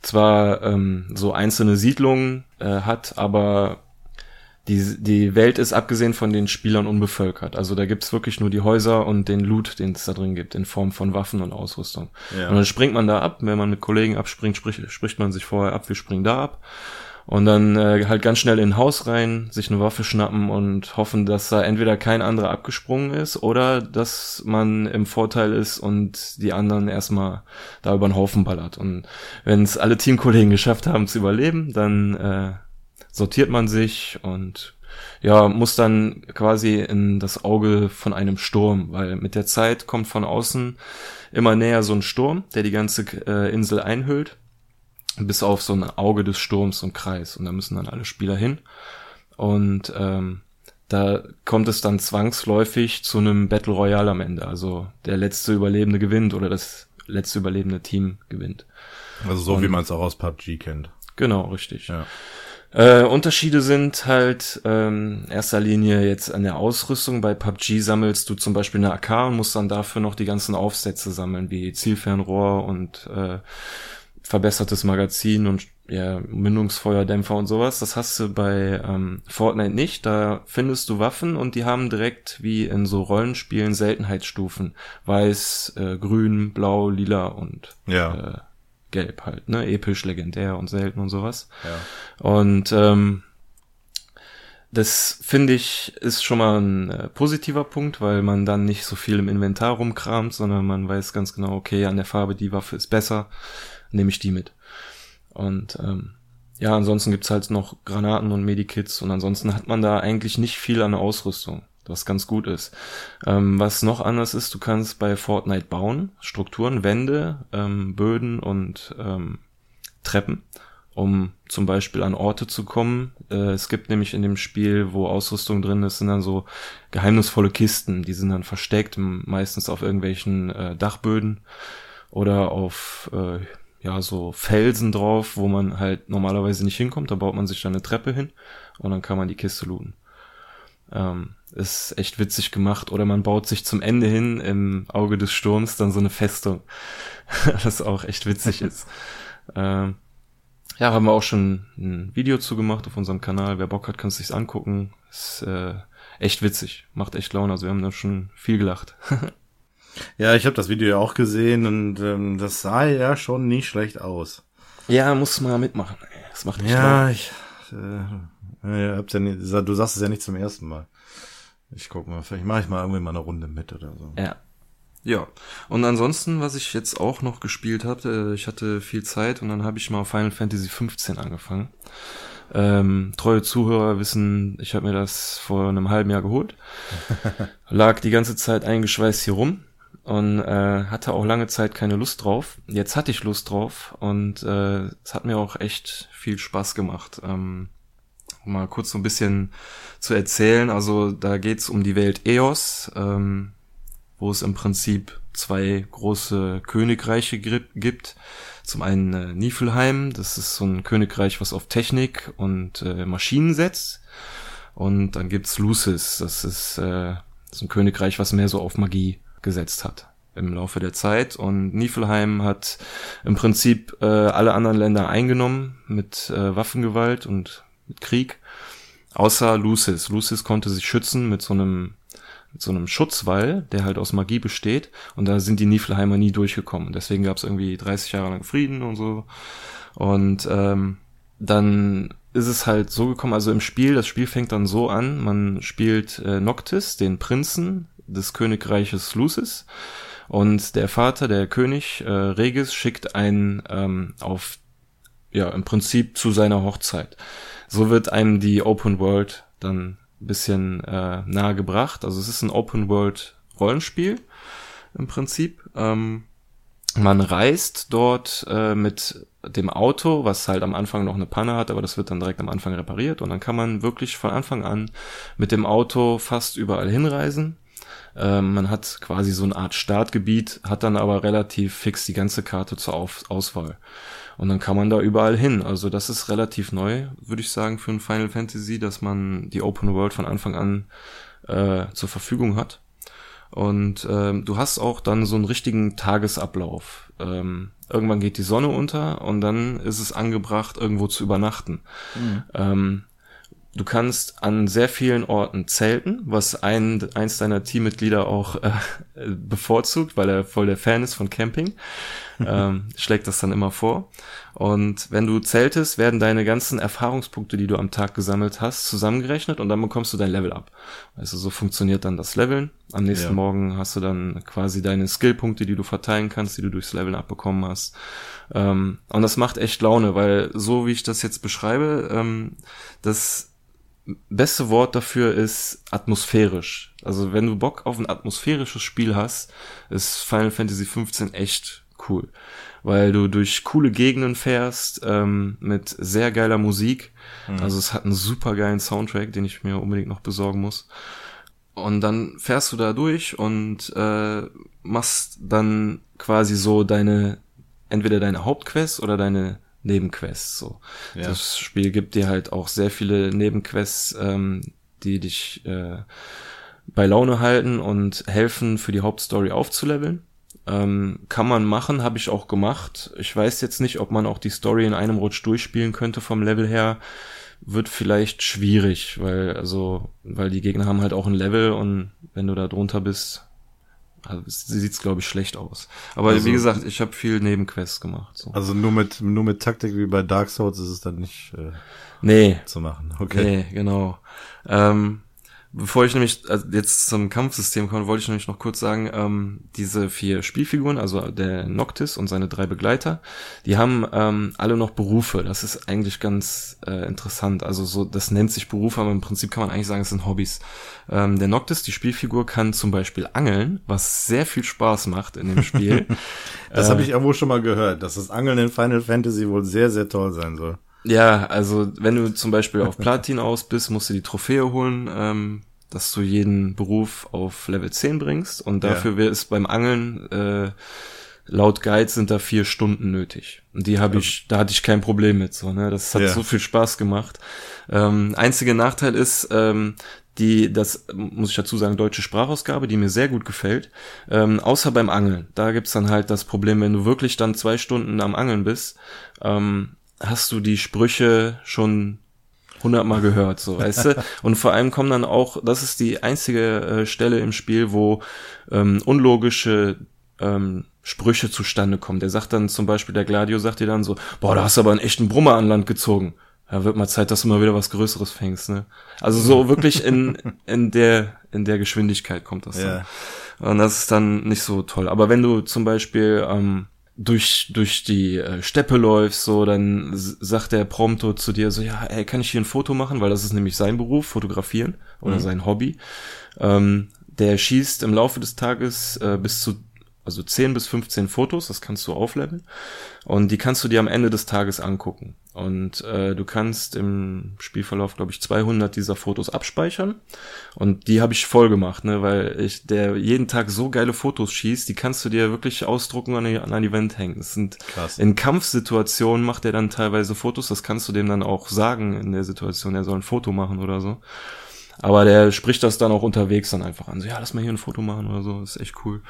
zwar ähm, so einzelne Siedlungen äh, hat, aber die, die Welt ist abgesehen von den Spielern unbevölkert. Also da gibt's wirklich nur die Häuser und den Loot, den es da drin gibt, in Form von Waffen und Ausrüstung. Ja. Und dann springt man da ab. Wenn man mit Kollegen abspringt, spricht, spricht man sich vorher ab, wir springen da ab und dann äh, halt ganz schnell in ein Haus rein, sich eine Waffe schnappen und hoffen, dass da entweder kein anderer abgesprungen ist oder dass man im Vorteil ist und die anderen erstmal da über den Haufen ballert. Und wenn es alle Teamkollegen geschafft haben zu überleben, dann äh, sortiert man sich und ja, muss dann quasi in das Auge von einem Sturm, weil mit der Zeit kommt von außen immer näher so ein Sturm, der die ganze äh, Insel einhüllt bis auf so ein Auge des Sturms und Kreis. Und da müssen dann alle Spieler hin. Und ähm, da kommt es dann zwangsläufig zu einem Battle Royale am Ende. Also der letzte Überlebende gewinnt oder das letzte überlebende Team gewinnt. Also so und, wie man es auch aus PUBG kennt. Genau, richtig. Ja. Äh, Unterschiede sind halt ähm, erster Linie jetzt an der Ausrüstung. Bei PUBG sammelst du zum Beispiel eine AK und musst dann dafür noch die ganzen Aufsätze sammeln, wie Zielfernrohr und äh, verbessertes Magazin und ja, Mündungsfeuerdämpfer und sowas. Das hast du bei ähm, Fortnite nicht. Da findest du Waffen und die haben direkt wie in so Rollenspielen Seltenheitsstufen. Weiß, äh, grün, blau, lila und ja. äh, gelb halt. Ne? Episch, legendär und selten und sowas. Ja. Und ähm, das finde ich ist schon mal ein äh, positiver Punkt, weil man dann nicht so viel im Inventar rumkramt, sondern man weiß ganz genau, okay, an der Farbe die Waffe ist besser nehme ich die mit. Und ähm, ja, ansonsten gibt's halt noch Granaten und Medikits und ansonsten hat man da eigentlich nicht viel an Ausrüstung, was ganz gut ist. Ähm, was noch anders ist, du kannst bei Fortnite bauen, Strukturen, Wände, ähm, Böden und ähm, Treppen, um zum Beispiel an Orte zu kommen. Äh, es gibt nämlich in dem Spiel, wo Ausrüstung drin ist, sind dann so geheimnisvolle Kisten, die sind dann versteckt, meistens auf irgendwelchen äh, Dachböden oder auf äh, ja, so Felsen drauf, wo man halt normalerweise nicht hinkommt. Da baut man sich dann eine Treppe hin und dann kann man die Kiste looten. Ähm, ist echt witzig gemacht. Oder man baut sich zum Ende hin im Auge des Sturms dann so eine Festung. das auch echt witzig ist. Ähm, ja, haben wir auch schon ein Video zu gemacht auf unserem Kanal. Wer Bock hat, kann es sich angucken. Ist äh, echt witzig. Macht echt Laune. Also wir haben da schon viel gelacht. Ja, ich habe das Video ja auch gesehen und ähm, das sah ja schon nicht schlecht aus. Ja, muss mal mitmachen. Das macht nicht Ja, ich, äh, ja, hab's ja nicht, du sagst es ja nicht zum ersten Mal. Ich guck mal, vielleicht mache ich mal irgendwie mal eine Runde mit oder so. Ja. Ja. Und ansonsten, was ich jetzt auch noch gespielt habe, äh, ich hatte viel Zeit und dann habe ich mal Final Fantasy 15 angefangen. Ähm, treue Zuhörer wissen, ich habe mir das vor einem halben Jahr geholt. Lag die ganze Zeit eingeschweißt hier rum und äh, hatte auch lange Zeit keine Lust drauf. Jetzt hatte ich Lust drauf und äh, es hat mir auch echt viel Spaß gemacht. Ähm, mal kurz so ein bisschen zu erzählen. Also da geht's um die Welt Eos, ähm, wo es im Prinzip zwei große Königreiche gibt. Zum einen äh, Niflheim, das ist so ein Königreich, was auf Technik und äh, Maschinen setzt. Und dann gibt's Lucis, das ist, äh, ist ein Königreich, was mehr so auf Magie gesetzt hat im Laufe der Zeit. Und Niflheim hat im Prinzip äh, alle anderen Länder eingenommen mit äh, Waffengewalt und mit Krieg, außer Lucis. Lucis konnte sich schützen mit so einem mit so einem Schutzwall, der halt aus Magie besteht. Und da sind die Niflheimer nie durchgekommen. Deswegen gab es irgendwie 30 Jahre lang Frieden und so. Und ähm, dann ist es halt so gekommen, also im Spiel, das Spiel fängt dann so an, man spielt äh, Noctis, den Prinzen des Königreiches Lucis, und der Vater, der König äh, Regis, schickt einen ähm, auf, ja, im Prinzip zu seiner Hochzeit. So wird einem die Open World dann bisschen äh, nahe gebracht. Also es ist ein Open World Rollenspiel im Prinzip. Ähm, man reist dort äh, mit dem Auto, was halt am Anfang noch eine Panne hat, aber das wird dann direkt am Anfang repariert und dann kann man wirklich von Anfang an mit dem Auto fast überall hinreisen. Ähm, man hat quasi so eine Art Startgebiet, hat dann aber relativ fix die ganze Karte zur Auf Auswahl. Und dann kann man da überall hin. Also das ist relativ neu, würde ich sagen, für ein Final Fantasy, dass man die Open World von Anfang an äh, zur Verfügung hat. Und ähm, du hast auch dann so einen richtigen Tagesablauf. Ähm, irgendwann geht die Sonne unter und dann ist es angebracht, irgendwo zu übernachten. Mhm. Ähm, du kannst an sehr vielen Orten zelten, was ein, eins deiner Teammitglieder auch äh, bevorzugt, weil er voll der Fan ist von Camping. ähm, schlägt das dann immer vor. Und wenn du zeltest, werden deine ganzen Erfahrungspunkte, die du am Tag gesammelt hast, zusammengerechnet und dann bekommst du dein Level ab. Also so funktioniert dann das Leveln. Am nächsten ja. Morgen hast du dann quasi deine Skillpunkte, die du verteilen kannst, die du durchs Leveln abbekommen hast. Ähm, und das macht echt Laune, weil so wie ich das jetzt beschreibe, ähm, das beste Wort dafür ist atmosphärisch. Also wenn du Bock auf ein atmosphärisches Spiel hast, ist Final Fantasy 15 echt cool weil du durch coole Gegenden fährst ähm, mit sehr geiler Musik. Mhm. Also es hat einen super geilen Soundtrack, den ich mir unbedingt noch besorgen muss. Und dann fährst du da durch und äh, machst dann quasi so deine, entweder deine Hauptquest oder deine Nebenquests. So. Ja. Das Spiel gibt dir halt auch sehr viele Nebenquests, ähm, die dich äh, bei Laune halten und helfen, für die Hauptstory aufzuleveln. Ähm, kann man machen, habe ich auch gemacht. Ich weiß jetzt nicht, ob man auch die Story in einem Rutsch durchspielen könnte vom Level her. Wird vielleicht schwierig, weil, also, weil die Gegner haben halt auch ein Level und wenn du da drunter bist, also, sieht's glaube ich schlecht aus. Aber also, wie gesagt, ich habe viel Nebenquests gemacht. So. Also nur mit nur mit Taktik wie bei Dark Souls ist es dann nicht äh, nee. zu machen. Okay. Nee, genau. Ähm, Bevor ich nämlich also jetzt zum Kampfsystem komme, wollte ich nämlich noch kurz sagen, ähm, diese vier Spielfiguren, also der Noctis und seine drei Begleiter, die haben ähm, alle noch Berufe. Das ist eigentlich ganz äh, interessant. Also so, das nennt sich Beruf, aber im Prinzip kann man eigentlich sagen, es sind Hobbys. Ähm, der Noctis, die Spielfigur, kann zum Beispiel angeln, was sehr viel Spaß macht in dem Spiel. das äh, habe ich irgendwo schon mal gehört, dass das Angeln in Final Fantasy wohl sehr, sehr toll sein soll. Ja, also wenn du zum Beispiel auf Platin aus bist, musst du die Trophäe holen, ähm, dass du jeden Beruf auf Level 10 bringst und dafür ja. ist beim Angeln äh, laut Guide sind da vier Stunden nötig. Und die habe ich, da hatte ich kein Problem mit so, ne? Das hat ja. so viel Spaß gemacht. Ähm, einziger Nachteil ist, ähm, die, das muss ich dazu sagen, deutsche Sprachausgabe, die mir sehr gut gefällt. Ähm, außer beim Angeln. Da gibt's dann halt das Problem, wenn du wirklich dann zwei Stunden am Angeln bist, ähm, hast du die Sprüche schon hundertmal gehört, so weißt du. Und vor allem kommen dann auch, das ist die einzige äh, Stelle im Spiel, wo ähm, unlogische ähm, Sprüche zustande kommen. Der sagt dann zum Beispiel, der Gladio sagt dir dann so, boah, da hast du aber einen echten Brummer an Land gezogen. Ja, wird mal Zeit, dass du mal wieder was Größeres fängst, ne? Also so wirklich in, in der, in der Geschwindigkeit kommt das dann. Ja. Und das ist dann nicht so toll. Aber wenn du zum Beispiel ähm, durch, durch die äh, Steppe läufst, so, dann sagt der Prompto zu dir so, ja, ey, kann ich hier ein Foto machen? Weil das ist nämlich sein Beruf, fotografieren oder mhm. sein Hobby. Ähm, der schießt im Laufe des Tages äh, bis zu also 10 bis 15 Fotos, das kannst du aufleveln. Und die kannst du dir am Ende des Tages angucken. Und äh, du kannst im Spielverlauf, glaube ich, 200 dieser Fotos abspeichern. Und die habe ich voll gemacht, ne, weil ich der jeden Tag so geile Fotos schießt, die kannst du dir wirklich ausdrucken und an, die Wand hängen. Das sind Krass. in Kampfsituationen macht er dann teilweise Fotos, das kannst du dem dann auch sagen in der Situation, er soll ein Foto machen oder so. Aber der spricht das dann auch unterwegs dann einfach an. So, ja, lass mal hier ein Foto machen oder so. Das ist echt cool.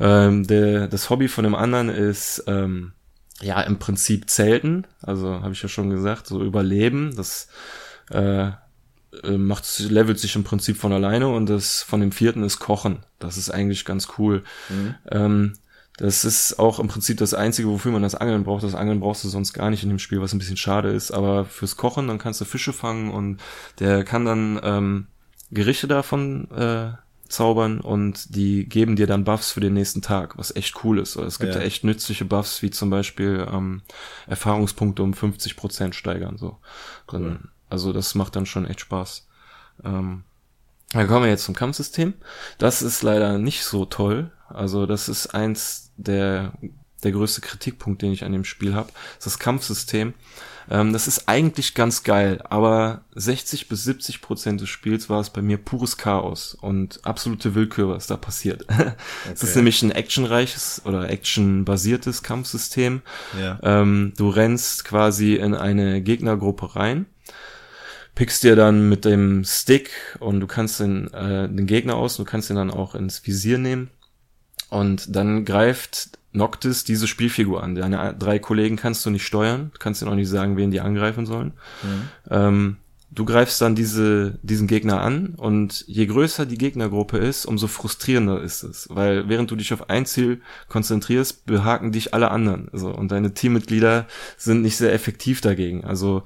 Ähm, der, das Hobby von dem anderen ist ähm, ja im Prinzip Zelten, also habe ich ja schon gesagt, so Überleben. Das äh, äh, macht levelt sich im Prinzip von alleine und das von dem vierten ist Kochen. Das ist eigentlich ganz cool. Mhm. Ähm, Das ist auch im Prinzip das Einzige, wofür man das Angeln braucht. Das Angeln brauchst du sonst gar nicht in dem Spiel, was ein bisschen schade ist. Aber fürs Kochen, dann kannst du Fische fangen und der kann dann ähm, Gerichte davon äh, zaubern und die geben dir dann Buffs für den nächsten Tag, was echt cool ist. Es gibt ja, ja echt nützliche Buffs, wie zum Beispiel ähm, Erfahrungspunkte um 50 Prozent steigern. So. Cool. Also das macht dann schon echt Spaß. Ähm, dann kommen wir jetzt zum Kampfsystem. Das ist leider nicht so toll. Also das ist eins der, der größte Kritikpunkt, den ich an dem Spiel habe. Das Kampfsystem. Ähm, das ist eigentlich ganz geil, aber 60 bis 70 Prozent des Spiels war es bei mir pures Chaos und absolute Willkür, was da passiert. Es okay. ist nämlich ein actionreiches oder actionbasiertes Kampfsystem. Ja. Ähm, du rennst quasi in eine Gegnergruppe rein pickst dir dann mit dem Stick und du kannst den, äh, den Gegner aus, du kannst ihn dann auch ins Visier nehmen und dann greift Noctis diese Spielfigur an. Deine drei Kollegen kannst du nicht steuern, kannst dir auch nicht sagen, wen die angreifen sollen. Mhm. Ähm, du greifst dann diese, diesen Gegner an und je größer die Gegnergruppe ist, umso frustrierender ist es. Weil während du dich auf ein Ziel konzentrierst, behaken dich alle anderen. Also, und deine Teammitglieder sind nicht sehr effektiv dagegen. Also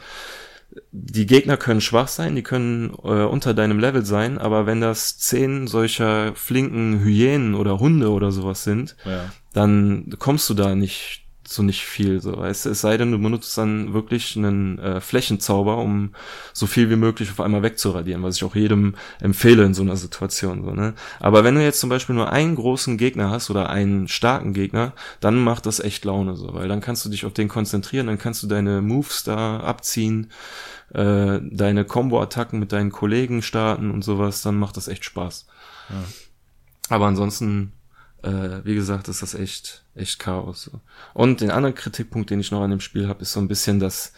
die Gegner können schwach sein, die können äh, unter deinem Level sein, aber wenn das zehn solcher flinken Hyänen oder Hunde oder sowas sind, ja. dann kommst du da nicht so nicht viel, so weißt du, es sei denn, du benutzt dann wirklich einen äh, Flächenzauber, um so viel wie möglich auf einmal wegzuradieren, was ich auch jedem empfehle in so einer Situation, so, ne. Aber wenn du jetzt zum Beispiel nur einen großen Gegner hast oder einen starken Gegner, dann macht das echt Laune, so, weil dann kannst du dich auf den konzentrieren, dann kannst du deine Moves da abziehen, äh, deine Combo-Attacken mit deinen Kollegen starten und sowas, dann macht das echt Spaß. Ja. Aber ansonsten äh, wie gesagt, ist das echt, echt Chaos. So. Und den anderen Kritikpunkt, den ich noch an dem Spiel habe, ist so ein bisschen das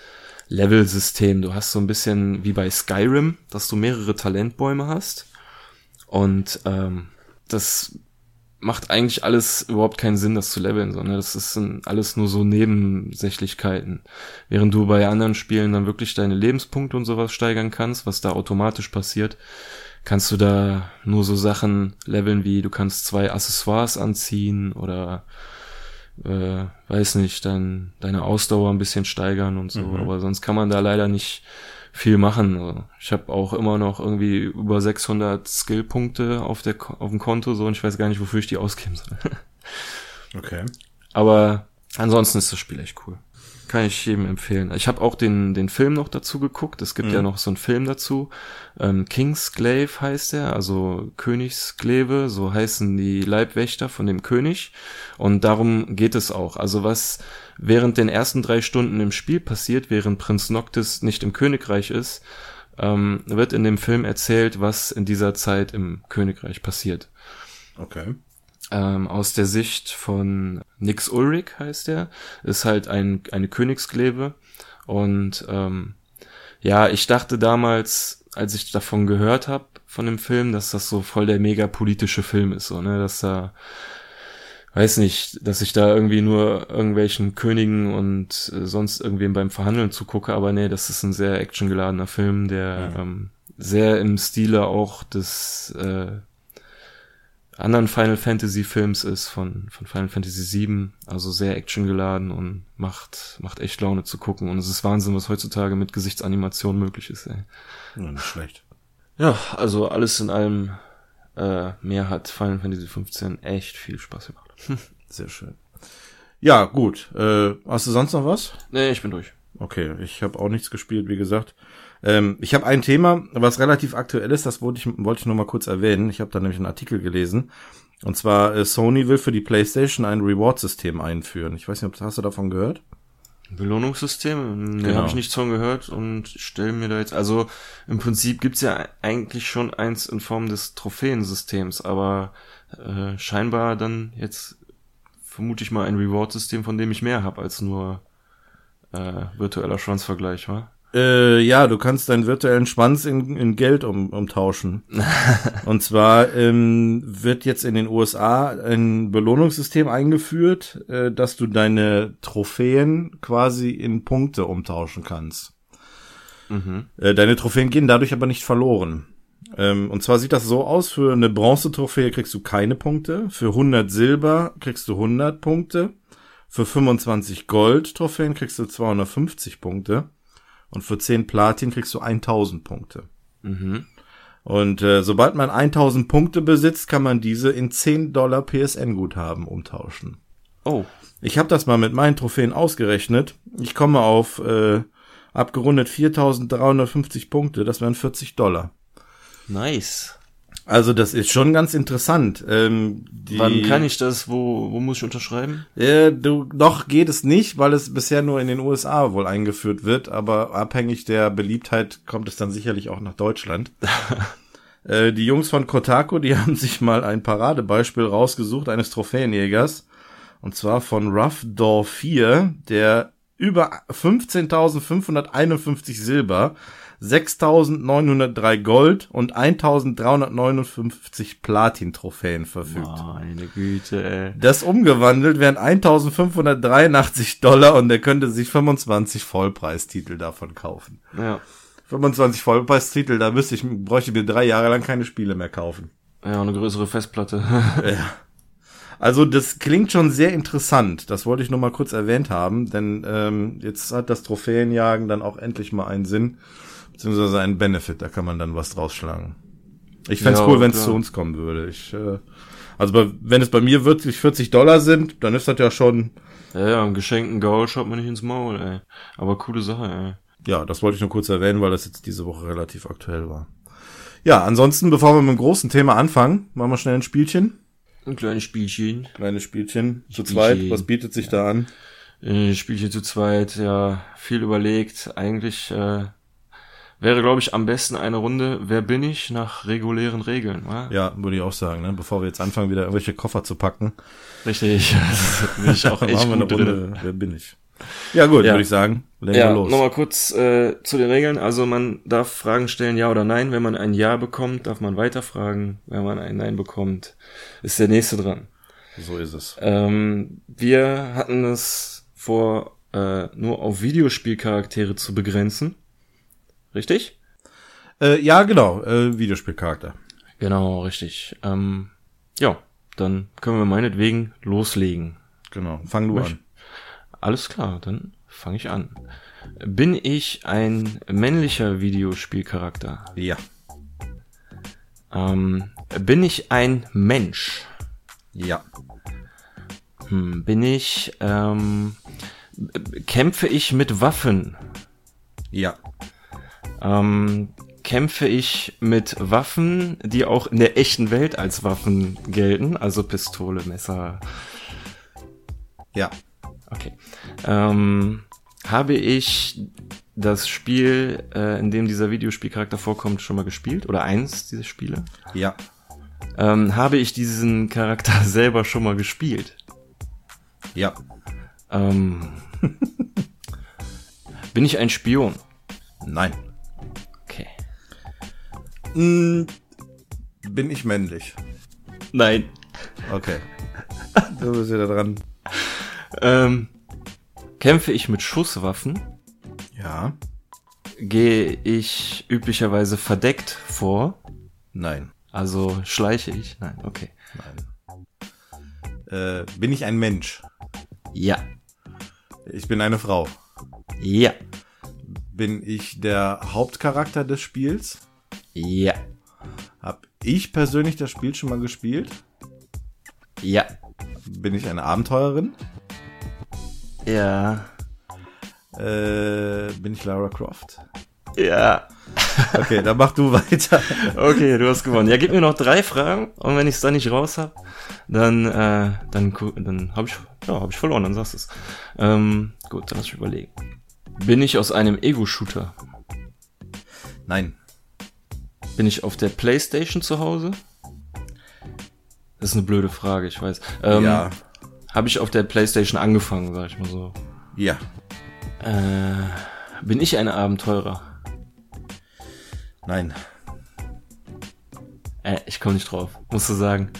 Level-System. Du hast so ein bisschen wie bei Skyrim, dass du mehrere Talentbäume hast. Und ähm, das macht eigentlich alles überhaupt keinen Sinn, das zu leveln, sondern das ist alles nur so Nebensächlichkeiten. Während du bei anderen Spielen dann wirklich deine Lebenspunkte und sowas steigern kannst, was da automatisch passiert, kannst du da nur so Sachen leveln wie du kannst zwei Accessoires anziehen oder äh, weiß nicht, dann deine Ausdauer ein bisschen steigern und so. Mhm. Aber sonst kann man da leider nicht viel machen. Also ich habe auch immer noch irgendwie über 600 Skillpunkte auf der auf dem Konto so und ich weiß gar nicht, wofür ich die ausgeben soll. okay. Aber ansonsten ist das Spiel echt cool. Kann ich jedem empfehlen. Ich habe auch den, den Film noch dazu geguckt. Es gibt mhm. ja noch so einen Film dazu. Ähm, Kingsglaive heißt er, also Königskleve, so heißen die Leibwächter von dem König. Und darum geht es auch. Also was während den ersten drei Stunden im Spiel passiert, während Prinz Noctis nicht im Königreich ist, ähm, wird in dem Film erzählt, was in dieser Zeit im Königreich passiert. Okay ähm, aus der Sicht von Nix Ulrich heißt er, ist halt ein, eine Königskleve und ähm, ja, ich dachte damals, als ich davon gehört habe von dem Film, dass das so voll der mega politische Film ist, so ne, dass da weiß nicht, dass ich da irgendwie nur irgendwelchen Königen und äh, sonst irgendwem beim Verhandeln zugucke, aber nee, das ist ein sehr actiongeladener Film, der ja. ähm, sehr im Stile auch des äh, anderen Final Fantasy Films ist, von, von Final Fantasy VII, also sehr actiongeladen und macht, macht echt Laune zu gucken. Und es ist Wahnsinn, was heutzutage mit Gesichtsanimation möglich ist, ey. Ja, nicht schlecht. Ja, also alles in allem, äh, mehr hat Final Fantasy 15 echt viel Spaß gemacht. Sehr schön. Ja, gut. Äh, hast du sonst noch was? Nee, ich bin durch. Okay, ich habe auch nichts gespielt, wie gesagt. Ähm, ich habe ein Thema, was relativ aktuell ist, das wollte ich, wollte ich noch mal kurz erwähnen. Ich habe da nämlich einen Artikel gelesen. Und zwar, äh, Sony will für die PlayStation ein Reward-System einführen. Ich weiß nicht, ob hast du davon gehört? Belohnungssystem? Nee, genau. habe ich nichts von gehört und stelle mir da jetzt, also im Prinzip gibt's ja eigentlich schon eins in Form des Trophäensystems, aber äh, scheinbar dann jetzt vermute ich mal ein Reward-System, von dem ich mehr habe als nur äh, virtueller Schwanzvergleich, wa? Äh, ja, du kannst deinen virtuellen Schwanz in, in Geld um, umtauschen. und zwar ähm, wird jetzt in den USA ein Belohnungssystem eingeführt, äh, dass du deine Trophäen quasi in Punkte umtauschen kannst. Mhm. Äh, deine Trophäen gehen dadurch aber nicht verloren. Ähm, und zwar sieht das so aus, für eine Bronzetrophäe kriegst du keine Punkte, für 100 Silber kriegst du 100 Punkte, für 25 Gold-Trophäen kriegst du 250 Punkte und für 10 Platin kriegst du 1000 Punkte. Mhm. Und äh, sobald man 1000 Punkte besitzt, kann man diese in 10 Dollar PSN-Guthaben umtauschen. Oh. Ich habe das mal mit meinen Trophäen ausgerechnet. Ich komme auf äh, abgerundet 4350 Punkte, das wären 40 Dollar. Nice. Also das ist schon ganz interessant. Ähm, Wann kann ich das? Wo, wo muss ich unterschreiben? Äh, du, noch geht es nicht, weil es bisher nur in den USA wohl eingeführt wird, aber abhängig der Beliebtheit kommt es dann sicherlich auch nach Deutschland. äh, die Jungs von Kotaku, die haben sich mal ein Paradebeispiel rausgesucht eines Trophäenjägers. Und zwar von Rough Door 4, der über 15.551 Silber 6.903 Gold und 1.359 Platin-Trophäen verfügt. Meine Güte, ey. Das umgewandelt wären 1.583 Dollar und er könnte sich 25 Vollpreistitel davon kaufen. Ja. 25 Vollpreistitel, da müsste ich, bräuchte ich mir drei Jahre lang keine Spiele mehr kaufen. Ja, eine größere Festplatte. Ja. Also das klingt schon sehr interessant. Das wollte ich nur mal kurz erwähnt haben, denn ähm, jetzt hat das Trophäenjagen dann auch endlich mal einen Sinn, beziehungsweise einen Benefit. Da kann man dann was draus schlagen. Ich fänd's Ja, cool, wenn es zu uns kommen würde. Ich, äh, also bei, wenn es bei mir wirklich 40 Dollar sind, dann ist das ja schon, ja, ja, einen geschenkten Gaul schaut man nicht ins Maul, ey. Aber coole Sache, ey. ja, das wollte ich nur kurz erwähnen, weil das jetzt diese Woche relativ aktuell war. Ja, ansonsten, bevor wir mit dem großen Thema anfangen, machen wir schnell ein Spielchen. Ein kleines Spielchen. Kleines Spielchen zu Spielchen. zweit. Was bietet sich da an? Äh, Spielchen zu zweit, ja, viel überlegt. Eigentlich äh, wäre, glaube ich, am besten eine Runde Wer bin ich nach regulären Regeln, wa? Ja, würde ich auch sagen, ne? bevor wir jetzt anfangen, wieder irgendwelche Koffer zu packen. Richtig. Bin ich auch echt machen wir eine gut drin. Runde. Wer bin ich? Ja, gut, Ja. würde ich sagen. Legen Ja, wir los. nochmal kurz äh, zu den Regeln. Also man darf Fragen stellen, ja oder nein. Wenn man ein Ja bekommt, darf man weiterfragen. Wenn man ein Nein bekommt, ist der nächste dran. So ist es. Ähm, wir hatten es vor, äh, nur auf Videospielcharaktere zu begrenzen. Richtig? Äh, ja, genau. Äh, Videospielcharakter. Genau, richtig. Ähm, ja, dann können wir meinetwegen loslegen. Genau. Fang du Möcht- an. Alles klar, dann fange ich an. Bin ich ein männlicher Videospielcharakter? Ja. Ähm, bin ich ein Mensch? Ja. Hm, bin ich, ähm, kämpfe ich mit Waffen? Ja. Ähm, kämpfe ich mit Waffen, die auch in der echten Welt als Waffen gelten? Also Pistole, Messer. Ja. Okay. Ähm, habe ich das Spiel, äh, in dem dieser Videospielcharakter vorkommt, schon mal gespielt? Oder eins dieser Spiele? Ja. Ähm, habe ich diesen Charakter selber schon mal gespielt? Ja. Ähm, bin ich ein Spion? Nein. Hm, bin ich männlich? Nein. Okay. du bist wieder dran. Ähm, kämpfe ich mit Schusswaffen? Ja. Gehe ich üblicherweise verdeckt vor? Nein. Also schleiche ich? Nein, okay. Nein. Äh, bin ich ein Mensch? Ja. Ich bin eine Frau. Ja. Bin ich der Hauptcharakter des Spiels? Ja. Hab ich persönlich das Spiel schon mal gespielt? Ja. Bin ich eine Abenteurerin? Ja. Äh, bin ich Lara Croft? Ja. Okay, dann mach du weiter. Okay, du hast gewonnen. Ja, gib mir noch drei Fragen und wenn ich es dann nicht raus hab, dann äh, dann dann habe ich ja habe ich verloren. Dann sagst du es. Ähm, gut, dann lass ich überlegen. Bin ich aus einem Ego-Shooter? Nein. Bin ich auf der PlayStation zu Hause? Das ist eine blöde Frage, ich weiß. Ähm, ja. Habe ich auf der PlayStation angefangen, sag ich mal so. Ja. Äh, bin ich ein Abenteurer? Nein. Äh, ich komme nicht drauf. Musst du sagen.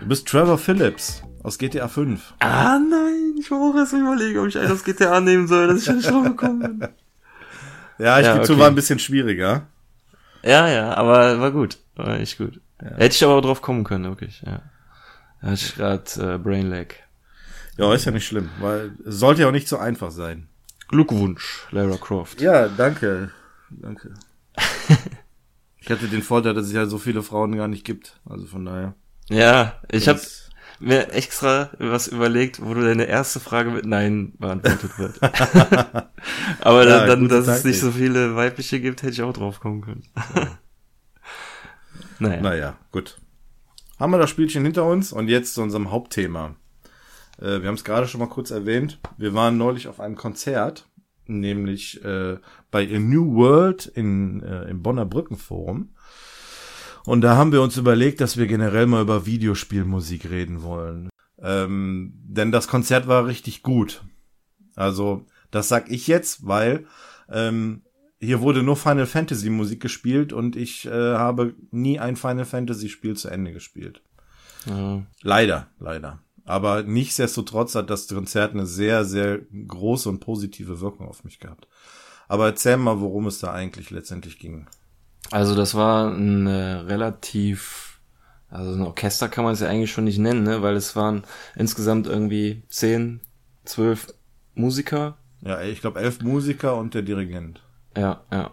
Du bist Trevor Phillips aus GTA 5. Ah nein, ich war auch erst überlegen, ob ich einen aus GTA nehmen soll, dass ich nicht drauf gekommen bin. Ja, ich Ja, gebe zu, okay. war ein bisschen schwieriger. Ja, ja, aber war gut. War echt gut. Ja. Hätte ich aber drauf kommen können, wirklich, ja. Da hatte ich gerade äh, Brain Lag. Ja, ist ja nicht schlimm, weil es sollte ja auch nicht so einfach sein. Glückwunsch, Lara Croft. Ja, danke. Danke. ich hatte den Vorteil, dass es ja so viele Frauen gar nicht gibt. Also von daher. Ja, ich habe mir extra was überlegt, wo du deine erste Frage mit Nein beantwortet wird. Aber ja, dann, dass Taktik. es nicht so viele weibliche gibt, hätte ich auch drauf kommen können. naja. Naja, gut. Haben wir das Spielchen hinter uns und jetzt zu unserem Hauptthema. Äh, wir haben es gerade schon mal kurz erwähnt. Wir waren neulich auf einem Konzert, nämlich äh, bei A New World in, äh, im Bonner Brückenforum. Und da haben wir uns überlegt, dass wir generell mal über Videospielmusik reden wollen. Ähm, denn das Konzert war richtig gut. Also, das sag ich jetzt, weil ähm, hier wurde nur Final Fantasy Musik gespielt und ich äh, habe nie ein Final Fantasy Spiel zu Ende gespielt. Ja. Leider, leider. Aber nichtsdestotrotz hat das Konzert eine sehr, sehr große und positive Wirkung auf mich gehabt. Aber erzähl mal, worum es da eigentlich letztendlich ging. Also das war ein relativ, also ein Orchester kann man es ja eigentlich schon nicht nennen, ne? weil es waren insgesamt irgendwie zehn, zwölf Musiker. Ja, ich glaube elf Musiker und der Dirigent. Ja, ja.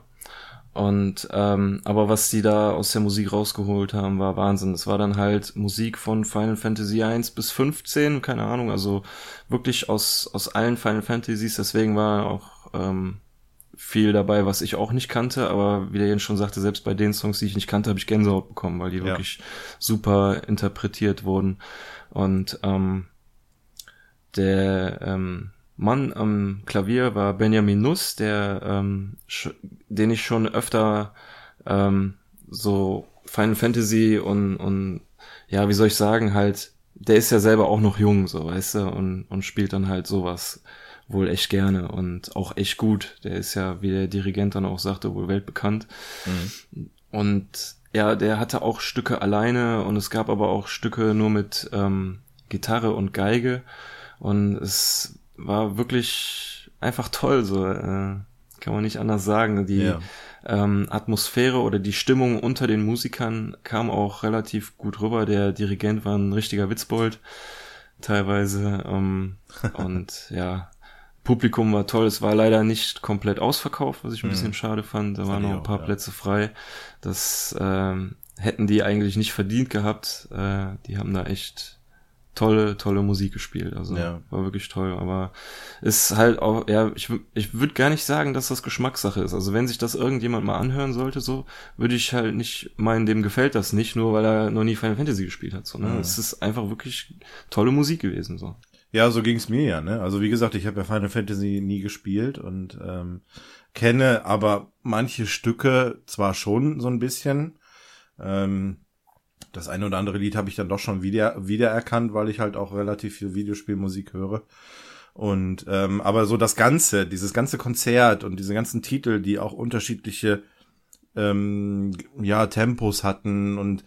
Und ähm, aber was die da aus der Musik rausgeholt haben, war Wahnsinn. Es war dann halt Musik von Final Fantasy 1 bis 15, keine Ahnung, also wirklich aus aus allen Final Fantasies. Deswegen war auch ähm, viel dabei, was ich auch nicht kannte, aber wie der Jens schon sagte, selbst bei den Songs, die ich nicht kannte, habe ich Gänsehaut bekommen, weil die ja. wirklich super interpretiert wurden. Und ähm, der ähm, Mann am Klavier war Benjamin Nuss, der ähm, den ich schon öfter ähm, so Final Fantasy und und ja, wie soll ich sagen, halt, der ist ja selber auch noch jung, so weißt du, und und spielt dann halt sowas wohl echt gerne und auch echt gut. Der ist ja, wie der Dirigent dann auch sagte, wohl weltbekannt. Mhm. Und ja, der hatte auch Stücke alleine und es gab aber auch Stücke nur mit ähm, Gitarre und Geige. Und es war wirklich einfach toll, so äh, kann man nicht anders sagen. Die ja. ähm, Atmosphäre oder die Stimmung unter den Musikern kam auch relativ gut rüber. Der Dirigent war ein richtiger Witzbold teilweise. Ähm, und ja, Publikum war toll. Es war leider nicht komplett ausverkauft, was ich ein mhm. bisschen schade fand. Da waren noch ein paar auch, Plätze frei. Das ähm, hätten die eigentlich nicht verdient gehabt. Äh, die haben da echt tolle, tolle Musik gespielt. Also ja. war wirklich toll. Aber ist halt auch, ja, ich, ich würde gar nicht sagen, dass das Geschmackssache ist. Also wenn sich das irgendjemand mal anhören sollte, so, würde ich halt nicht meinen, dem gefällt das nicht, nur weil er noch nie Final Fantasy gespielt hat. So, ne? Mhm. Es ist einfach wirklich tolle Musik gewesen. so. Ja, so ging's mir ja, ne? Also wie gesagt, ich habe ja Final Fantasy nie gespielt und ähm, kenne aber manche Stücke zwar schon so ein bisschen. Ähm, das eine oder andere Lied habe ich dann doch schon wieder wiedererkannt, weil ich halt auch relativ viel Videospielmusik höre. Und ähm, aber so das Ganze, dieses ganze Konzert und diese ganzen Titel, die auch unterschiedliche ähm, ja Tempos hatten und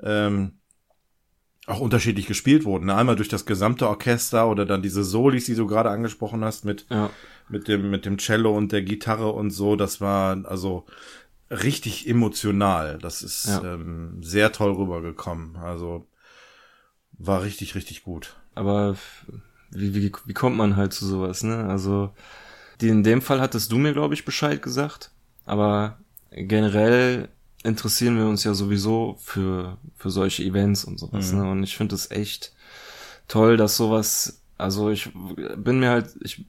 ähm, auch unterschiedlich gespielt wurden. Ne? Einmal durch das gesamte Orchester oder dann diese Solis, die du gerade angesprochen hast, mit, ja. mit dem, mit dem Cello und der Gitarre und so. Das war also richtig emotional. Das ist ja. ähm, sehr toll rübergekommen. Also war richtig, richtig gut. Aber wie, wie, wie kommt man halt zu sowas, ne? Also, die, in dem Fall hattest du mir, glaube ich, Bescheid gesagt. Aber generell interessieren wir uns ja sowieso für, für solche Events und sowas. Mhm. Ne? Und ich finde es echt toll, dass sowas, also ich bin mir halt, ich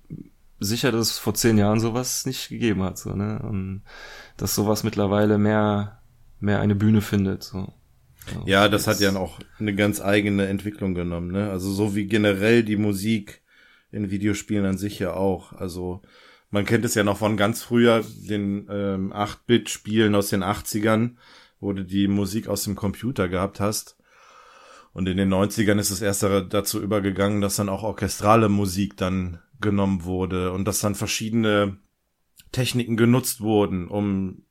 sicher, dass es vor zehn Jahren sowas nicht gegeben hat, so, ne? Und dass sowas mittlerweile mehr, mehr eine Bühne findet, so. Ja, das hat ja auch eine ganz eigene Entwicklung genommen, ne? Also so wie generell die Musik in Videospielen an sich ja auch. Also man kennt es ja noch von ganz früher, den ähm, 8-Bit-Spielen aus den 80ern, wo du die Musik aus dem Computer gehabt hast. Und in den 90ern ist es erst dazu übergegangen, dass dann auch orchestrale Musik dann genommen wurde und dass dann verschiedene Techniken genutzt wurden, um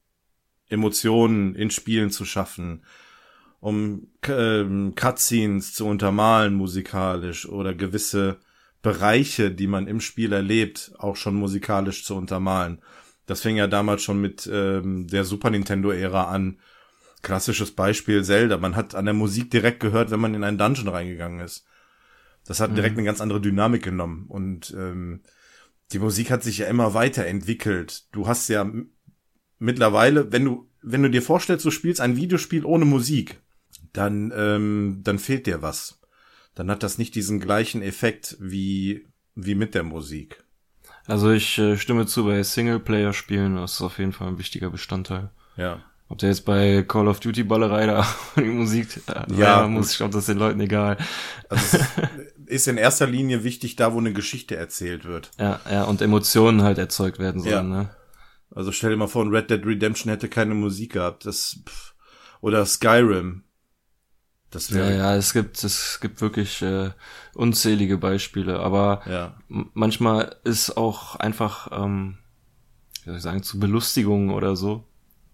Emotionen in Spielen zu schaffen, um äh, Cutscenes zu untermalen musikalisch oder gewisse Bereiche, die man im Spiel erlebt, auch schon musikalisch zu untermalen. Das fing ja damals schon mit ähm, der Super Nintendo-Ära an. klassisches Beispiel Zelda. Man hat an der Musik direkt gehört, wenn man in einen Dungeon reingegangen ist. Das hat direkt mhm. eine ganz andere Dynamik genommen. Und ähm, die Musik hat sich ja immer weiterentwickelt. Du hast ja mittlerweile, wenn du, wenn du dir vorstellst, du spielst ein Videospiel ohne Musik, dann, ähm, dann fehlt dir was. Dann hat das nicht diesen gleichen Effekt wie, wie mit der Musik. Also ich äh, stimme zu, bei Singleplayer-Spielen das ist auf jeden Fall ein wichtiger Bestandteil. Ja. Ob der jetzt bei Call of Duty Ballerei da die Musik äh, ja, muss, ich glaube, das ist den Leuten egal. Also ist in erster Linie wichtig, da wo eine Geschichte erzählt wird. Ja, ja, und Emotionen halt erzeugt werden sollen, ja. ne? Also stell dir mal vor, Red Dead Redemption hätte keine Musik gehabt. Das pff, oder Skyrim. Das wäre ja, ja, es gibt es gibt wirklich äh, unzählige Beispiele, aber ja. manchmal ist auch einfach ähm, wie soll ich sagen zu Belustigung oder so.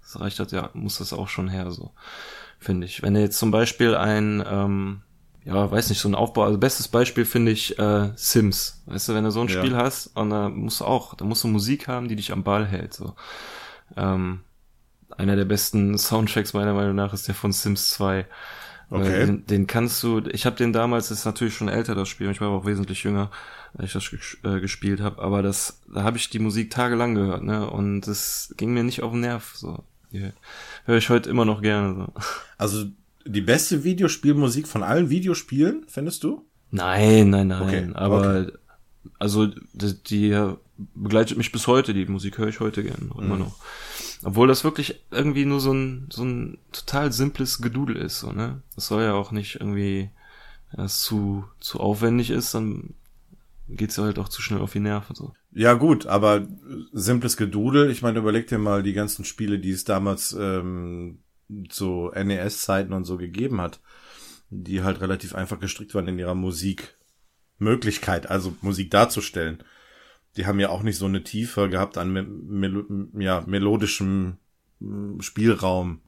Das reicht halt ja, muss das auch schon her so, finde ich. Wenn du jetzt zum Beispiel ein ähm, ja, weiß nicht, so ein Aufbau. Also bestes Beispiel finde ich äh, Sims. Weißt du, wenn du so ein ja. Spiel hast und da musst du auch, da musst du Musik haben, die dich am Ball hält. So. Ähm, einer der besten Soundtracks meiner Meinung nach ist der von Sims 2. Okay. Den, den kannst du, ich habe den damals, ist natürlich schon älter das Spiel, ich war aber auch wesentlich jünger, als ich das äh, gespielt habe, aber das, da habe ich die Musik tagelang gehört, ne? Und das ging mir nicht auf den Nerv. So. Yeah. Höre ich heute immer noch gerne. So. Also die beste Videospielmusik von allen Videospielen, findest du? Nein, nein, nein. Okay. Aber okay. also die, die, begleitet mich bis heute. Die Musik höre ich heute gern immer mhm. noch. Obwohl das wirklich irgendwie nur so ein so ein total simples Gedudel ist, so ne. Das soll ja auch nicht irgendwie ja, zu zu aufwendig ist, dann geht's ja halt auch zu schnell auf die Nerven so. Ja gut, aber simples Gedudel. Ich meine, überleg dir mal die ganzen Spiele, die es damals ähm, so NES-Zeiten und so gegeben hat, die halt relativ einfach gestrickt waren in ihrer Musikmöglichkeit, also Musik darzustellen. Die haben ja auch nicht so eine Tiefe gehabt an mel ja, melodischem hm, Spielraum,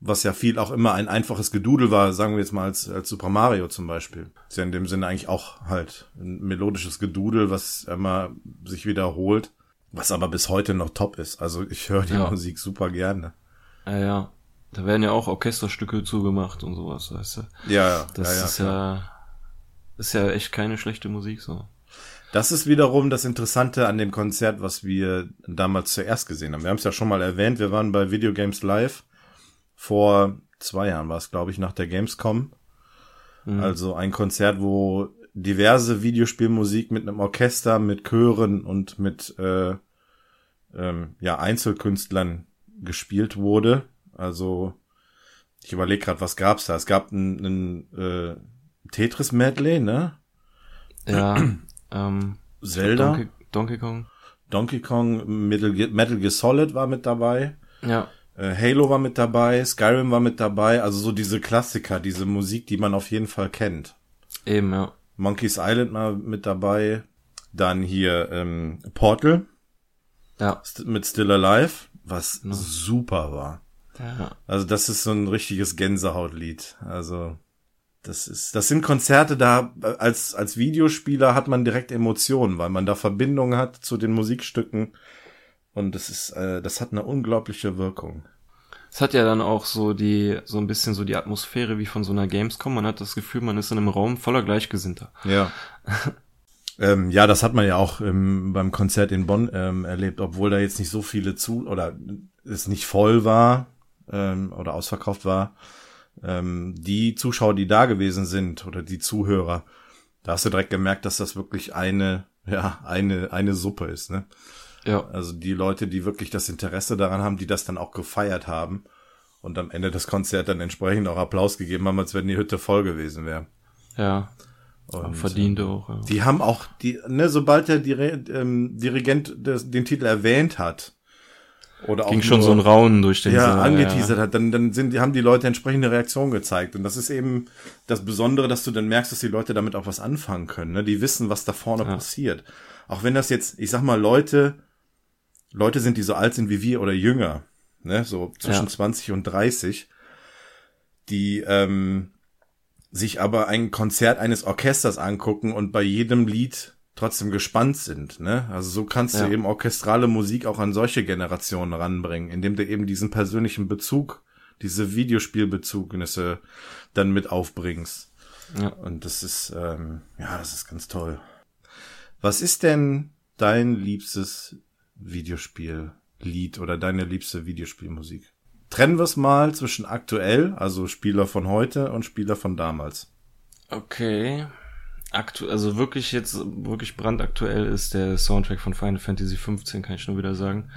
was ja viel auch immer ein einfaches Gedudel war, sagen wir jetzt mal als, als Super Mario zum Beispiel. Ist ja in dem Sinne eigentlich auch halt ein melodisches Gedudel, was immer sich wiederholt, was aber bis heute noch top ist. Also ich höre die ja. Musik super gerne. Ja, ja. Da werden ja auch Orchesterstücke zugemacht und sowas, weißt du? Ja, das ja, ja, ist ja, ist ja echt keine schlechte Musik so. Das ist wiederum das Interessante an dem Konzert, was wir damals zuerst gesehen haben. Wir haben es ja schon mal erwähnt, wir waren bei Video Games Live vor zwei Jahren war es, glaube ich, nach der Gamescom. Mhm. Also ein Konzert, wo diverse Videospielmusik mit einem Orchester, mit Chören und mit äh, ähm, ja Einzelkünstlern gespielt wurde. Also ich überlege gerade, was gab's da? Es gab ein, ein äh, Tetris Medley, ne? Ja. Ähm, Zelda. Donkey, Donkey Kong. Donkey Kong, Metal, Metal Gear Solid war mit dabei. Ja. Äh, Halo war mit dabei, Skyrim war mit dabei, also so diese Klassiker, diese Musik, die man auf jeden Fall kennt. Eben, ja. Monkeys Island mal mit dabei. Dann hier ähm, Portal. Ja. Mit Still Alive, was ja. super war. Ja. Also das ist so ein richtiges Gänsehautlied. Also das ist, das sind Konzerte, da als als Videospieler hat man direkt Emotionen, weil man da Verbindungen hat zu den Musikstücken und das ist, äh, das hat eine unglaubliche Wirkung. Es hat ja dann auch so die, so ein bisschen so die Atmosphäre wie von so einer Gamescom. Man hat das Gefühl, man ist in einem Raum voller Gleichgesinnter. Ja. ähm, ja, das hat man ja auch ähm, beim Konzert in Bonn ähm, erlebt, obwohl da jetzt nicht so viele zu oder es nicht voll war ähm, oder ausverkauft war, ähm, die Zuschauer, die da gewesen sind oder die Zuhörer, da hast du direkt gemerkt, dass das wirklich eine, ja, eine, eine Suppe ist, ne? Ja. Also die Leute, die wirklich das Interesse daran haben, die das dann auch gefeiert haben und am Ende des Konzerts dann entsprechend auch Applaus gegeben haben, als wenn die Hütte voll gewesen wäre. Ja. Und, verdient äh, auch. Ja. Die haben auch, die, ne, sobald der ähm, Dirigent den Titel erwähnt hat, oder auch Ging schon so ein Raunen durch den ja, Saal, angeteasert ja. hat, dann, dann sind, haben die Leute entsprechende Reaktionen gezeigt. Und das ist eben das Besondere, dass du dann merkst, dass die Leute damit auch was anfangen können. Ne? Die wissen, was da vorne ja. passiert. Auch wenn das jetzt, ich sag mal, Leute, Leute sind, die so alt sind wie wir oder jünger, ne, so zwischen ja. 20 und 30, die ähm, sich aber ein Konzert eines Orchesters angucken und bei jedem Lied trotzdem gespannt sind. Ne? Also so kannst ja. du eben orchestrale Musik auch an solche Generationen ranbringen, indem du eben diesen persönlichen Bezug diese Videospielbezugnisse dann mit aufbringst. Ja. Und das ist, ähm, ja, das ist ganz toll. Was ist denn dein liebstes Videospiellied oder deine liebste Videospielmusik? Trennen wir es mal zwischen aktuell, also Spieler von heute und Spieler von damals. Okay. Aktu also wirklich jetzt, wirklich brandaktuell ist der Soundtrack von Final Fantasy 15, kann ich nur wieder sagen.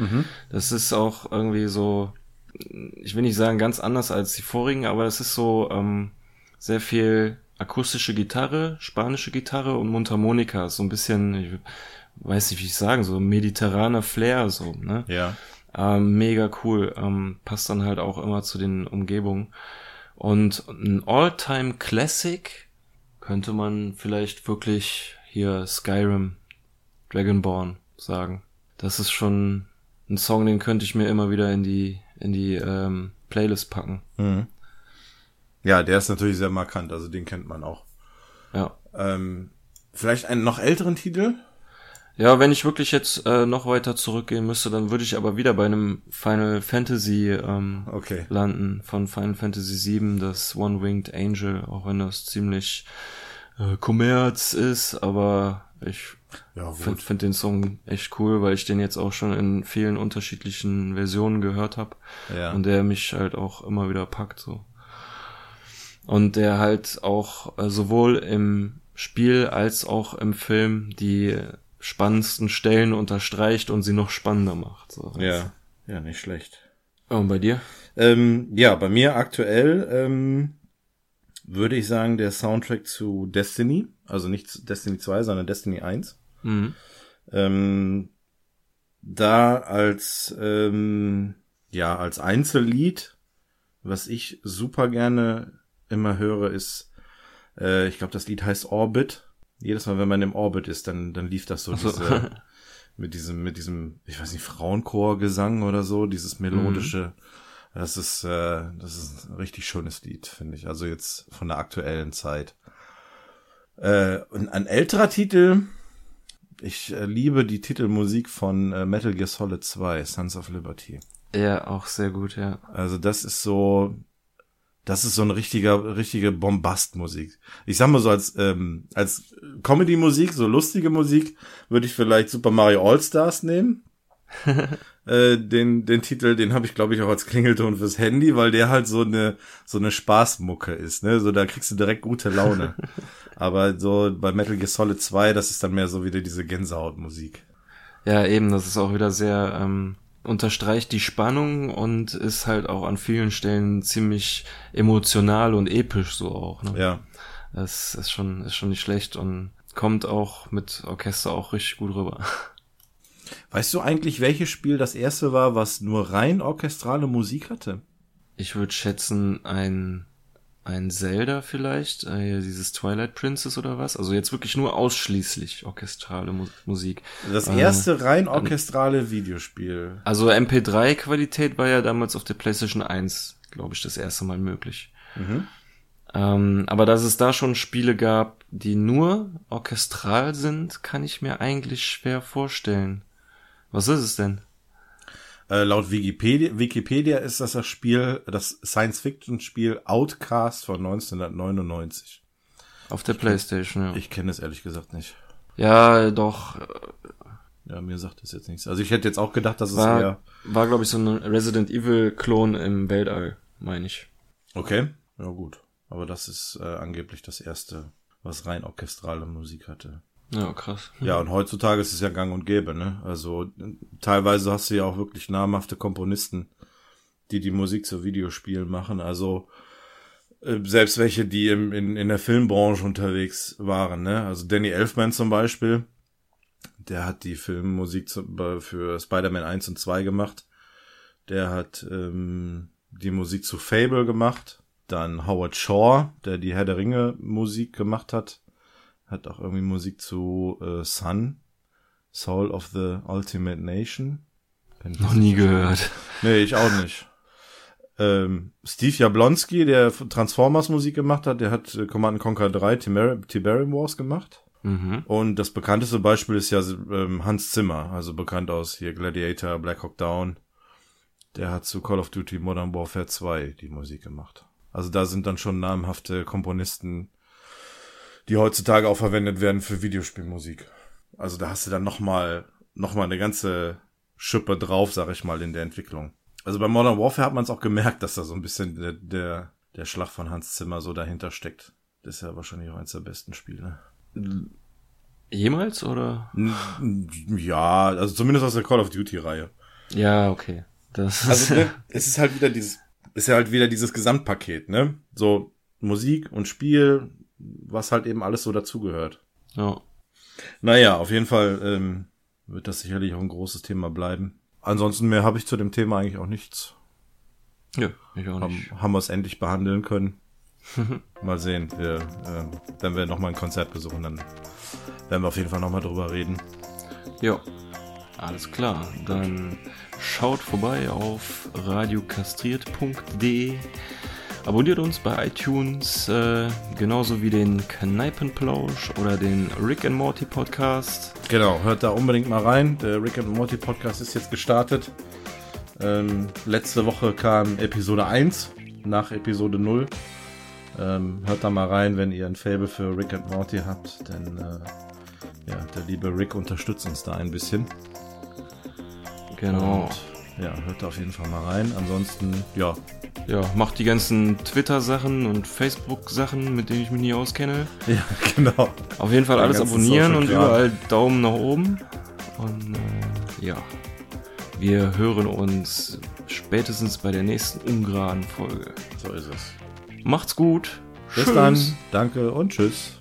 Das ist auch irgendwie so, ich will nicht sagen ganz anders als die vorigen, aber es ist so ähm, sehr viel akustische Gitarre, spanische Gitarre und Mundharmonika, so ein bisschen, ich weiß nicht, wie ich sagen, so mediterraner Flair, so, ne? Ja. Ähm, mega cool. Ähm, passt dann halt auch immer zu den Umgebungen. Und ein All-Time Classic könnte man vielleicht wirklich hier Skyrim, Dragonborn sagen. Das ist schon ein Song, den könnte ich mir immer wieder in die, in die ähm, Playlist packen. Mhm. Ja, der ist natürlich sehr markant, also den kennt man auch. Ja. Ähm, vielleicht einen noch älteren Titel? Ja, wenn ich wirklich jetzt äh, noch weiter zurückgehen müsste, dann würde ich aber wieder bei einem Final Fantasy ähm, Okay. landen von Final Fantasy VII, das One-Winged Angel, auch wenn das ziemlich äh, Kommerz ist, aber ich Ja, finde find den Song echt cool, weil ich den jetzt auch schon in vielen unterschiedlichen Versionen gehört habe Ja. und der mich halt auch immer wieder packt so. Und der halt auch äh, sowohl im Spiel als auch im Film die spannendsten Stellen unterstreicht und sie noch spannender macht. So. ja. Ja, nicht schlecht. Und bei dir? Ähm, ja, bei mir aktuell ähm, würde ich sagen, der Soundtrack zu Destiny, also nicht Destiny 2, sondern Destiny 1. Mhm. Ähm, da als ähm, ja als Einzellied, was ich super gerne immer höre, ist, äh, ich glaube, das Lied heißt Orbit. Jedes Mal, wenn man im Orbit ist, dann dann lief das so, so. diese mit diesem mit diesem ich weiß nicht Frauenchorgesang oder so, dieses melodische. Das ist äh, das ist ein richtig schönes Lied, finde ich. Also jetzt von der aktuellen Zeit. Äh, und ein älterer Titel, ich äh, liebe die Titelmusik von äh, Metal Gear Solid 2, Sons of Liberty. Ja, auch sehr gut, ja. Also das ist so, das ist so eine richtige, richtige Bombastmusik. Ich sag mal so als ähm, als Comedy-Musik, so lustige Musik, würde ich vielleicht Super Mario All Stars nehmen. äh, den den Titel, den habe ich glaube ich auch als Klingelton fürs Handy, weil der halt so eine so eine Spaßmucke ist, ne? So da kriegst du direkt gute Laune. Aber so bei Metal Gear Solid 2, das ist dann mehr so wieder diese Gänsehautmusik. Ja, eben, das ist auch wieder sehr, ähm, unterstreicht die Spannung und ist halt auch an vielen Stellen ziemlich emotional und episch so auch. Ne? Ja. Das ist schon, ist schon nicht schlecht und kommt auch mit Orchester auch richtig gut rüber. Weißt du eigentlich, welches Spiel das erste war, was nur rein orchestrale Musik hatte? Ich würde schätzen, ein, ein Zelda vielleicht, äh, dieses Twilight Princess oder was. Also jetzt wirklich nur ausschließlich orchestrale Mu Musik. Das Äh, erste rein orchestrale Videospiel. Also MP3-Qualität war ja damals auf der PlayStation 1, glaube ich, das erste Mal möglich. Mhm. Ähm, aber dass es da schon Spiele gab, die nur orchestral sind, kann ich mir eigentlich schwer vorstellen. Was ist es denn? Äh, laut Wikipedia, Wikipedia ist das das Spiel, das Science-Fiction-Spiel Outcast von 1999. Auf der Playstation, ja. Ich kenne es ehrlich gesagt nicht. Ja, doch. Ja, mir sagt das jetzt nichts. Also ich hätte jetzt auch gedacht, dass es War, eher... war glaube ich, so ein Resident Evil-Klon im Weltall, meine ich. Okay, ja gut. Aber das ist äh, angeblich das erste, was rein orchestrale Musik hatte. Ja, krass. Ja, und heutzutage ist es ja gang und gäbe, ne? Also teilweise hast du ja auch wirklich namhafte Komponisten, die die Musik zu Videospielen machen. Also äh, selbst welche, die im, in, in der Filmbranche unterwegs waren, ne? Also Danny Elfman zum Beispiel, der hat die Filmmusik zu, für Spider-Man 1 und 2 gemacht. Der hat ähm, die Musik zu Fable gemacht. Dann Howard Shaw, der die Herr der Ringe Musik gemacht hat. Hat auch irgendwie Musik zu äh, Sun, Soul of the Ultimate Nation. Noch nie gehört. Nee, ich auch nicht. Ähm, Steve Jablonski, der Transformers Musik gemacht hat, der hat äh, Command Conquer 3 Tiber Tiberium Wars gemacht. Mhm. Und das bekannteste Beispiel ist ja ähm, Hans Zimmer, also bekannt aus hier Gladiator, Black Hawk Down. Der hat zu Call of Duty Modern Warfare 2 die Musik gemacht. Also da sind dann schon namhafte Komponisten, die heutzutage auch verwendet werden für Videospielmusik. Also da hast du dann nochmal noch mal eine ganze Schippe drauf, sag ich mal, in der Entwicklung. Also bei Modern Warfare hat man es auch gemerkt, dass da so ein bisschen der, der, der Schlag von Hans Zimmer so dahinter steckt. Das ist ja wahrscheinlich auch eins der besten Spiele. Jemals oder? Ja, also zumindest aus der Call of Duty Reihe. Ja, okay. Das also ne, es ist halt wieder dieses, ist ja halt wieder dieses Gesamtpaket, ne? So Musik und Spiel, was halt eben alles so dazugehört. Ja. Naja, auf jeden Fall ähm, wird das sicherlich auch ein großes Thema bleiben. Ansonsten mehr habe ich zu dem Thema eigentlich auch nichts. Ja, ich auch nicht. Haben, haben wir es endlich behandeln können. mal sehen. Wir, äh, wenn wir nochmal ein Konzert besuchen, dann werden wir auf jeden Fall nochmal drüber reden. Ja, alles klar. Dann schaut vorbei auf radiokastriert.de. Abonniert uns bei iTunes, äh, genauso wie den Kneipenplausch oder den Rick and Morty Podcast. Genau, hört da unbedingt mal rein. Der Rick and Morty Podcast ist jetzt gestartet. Ähm, letzte Woche kam Episode 1 nach Episode 0. Ähm, hört da mal rein, wenn ihr ein Fable für Rick and Morty habt, denn äh, ja, der liebe Rick unterstützt uns da ein bisschen. Genau. Und, ja, hört da auf jeden Fall mal rein. Ansonsten, ja. Ja, macht die ganzen Twitter-Sachen und Facebook-Sachen, mit denen ich mich nie auskenne. Ja, genau. Auf jeden Fall alles abonnieren und überall Daumen nach oben. Und äh, ja, wir hören uns spätestens bei der nächsten ungeraden Folge. So ist es. Macht's gut. Bis tschüss. dann. Danke und tschüss.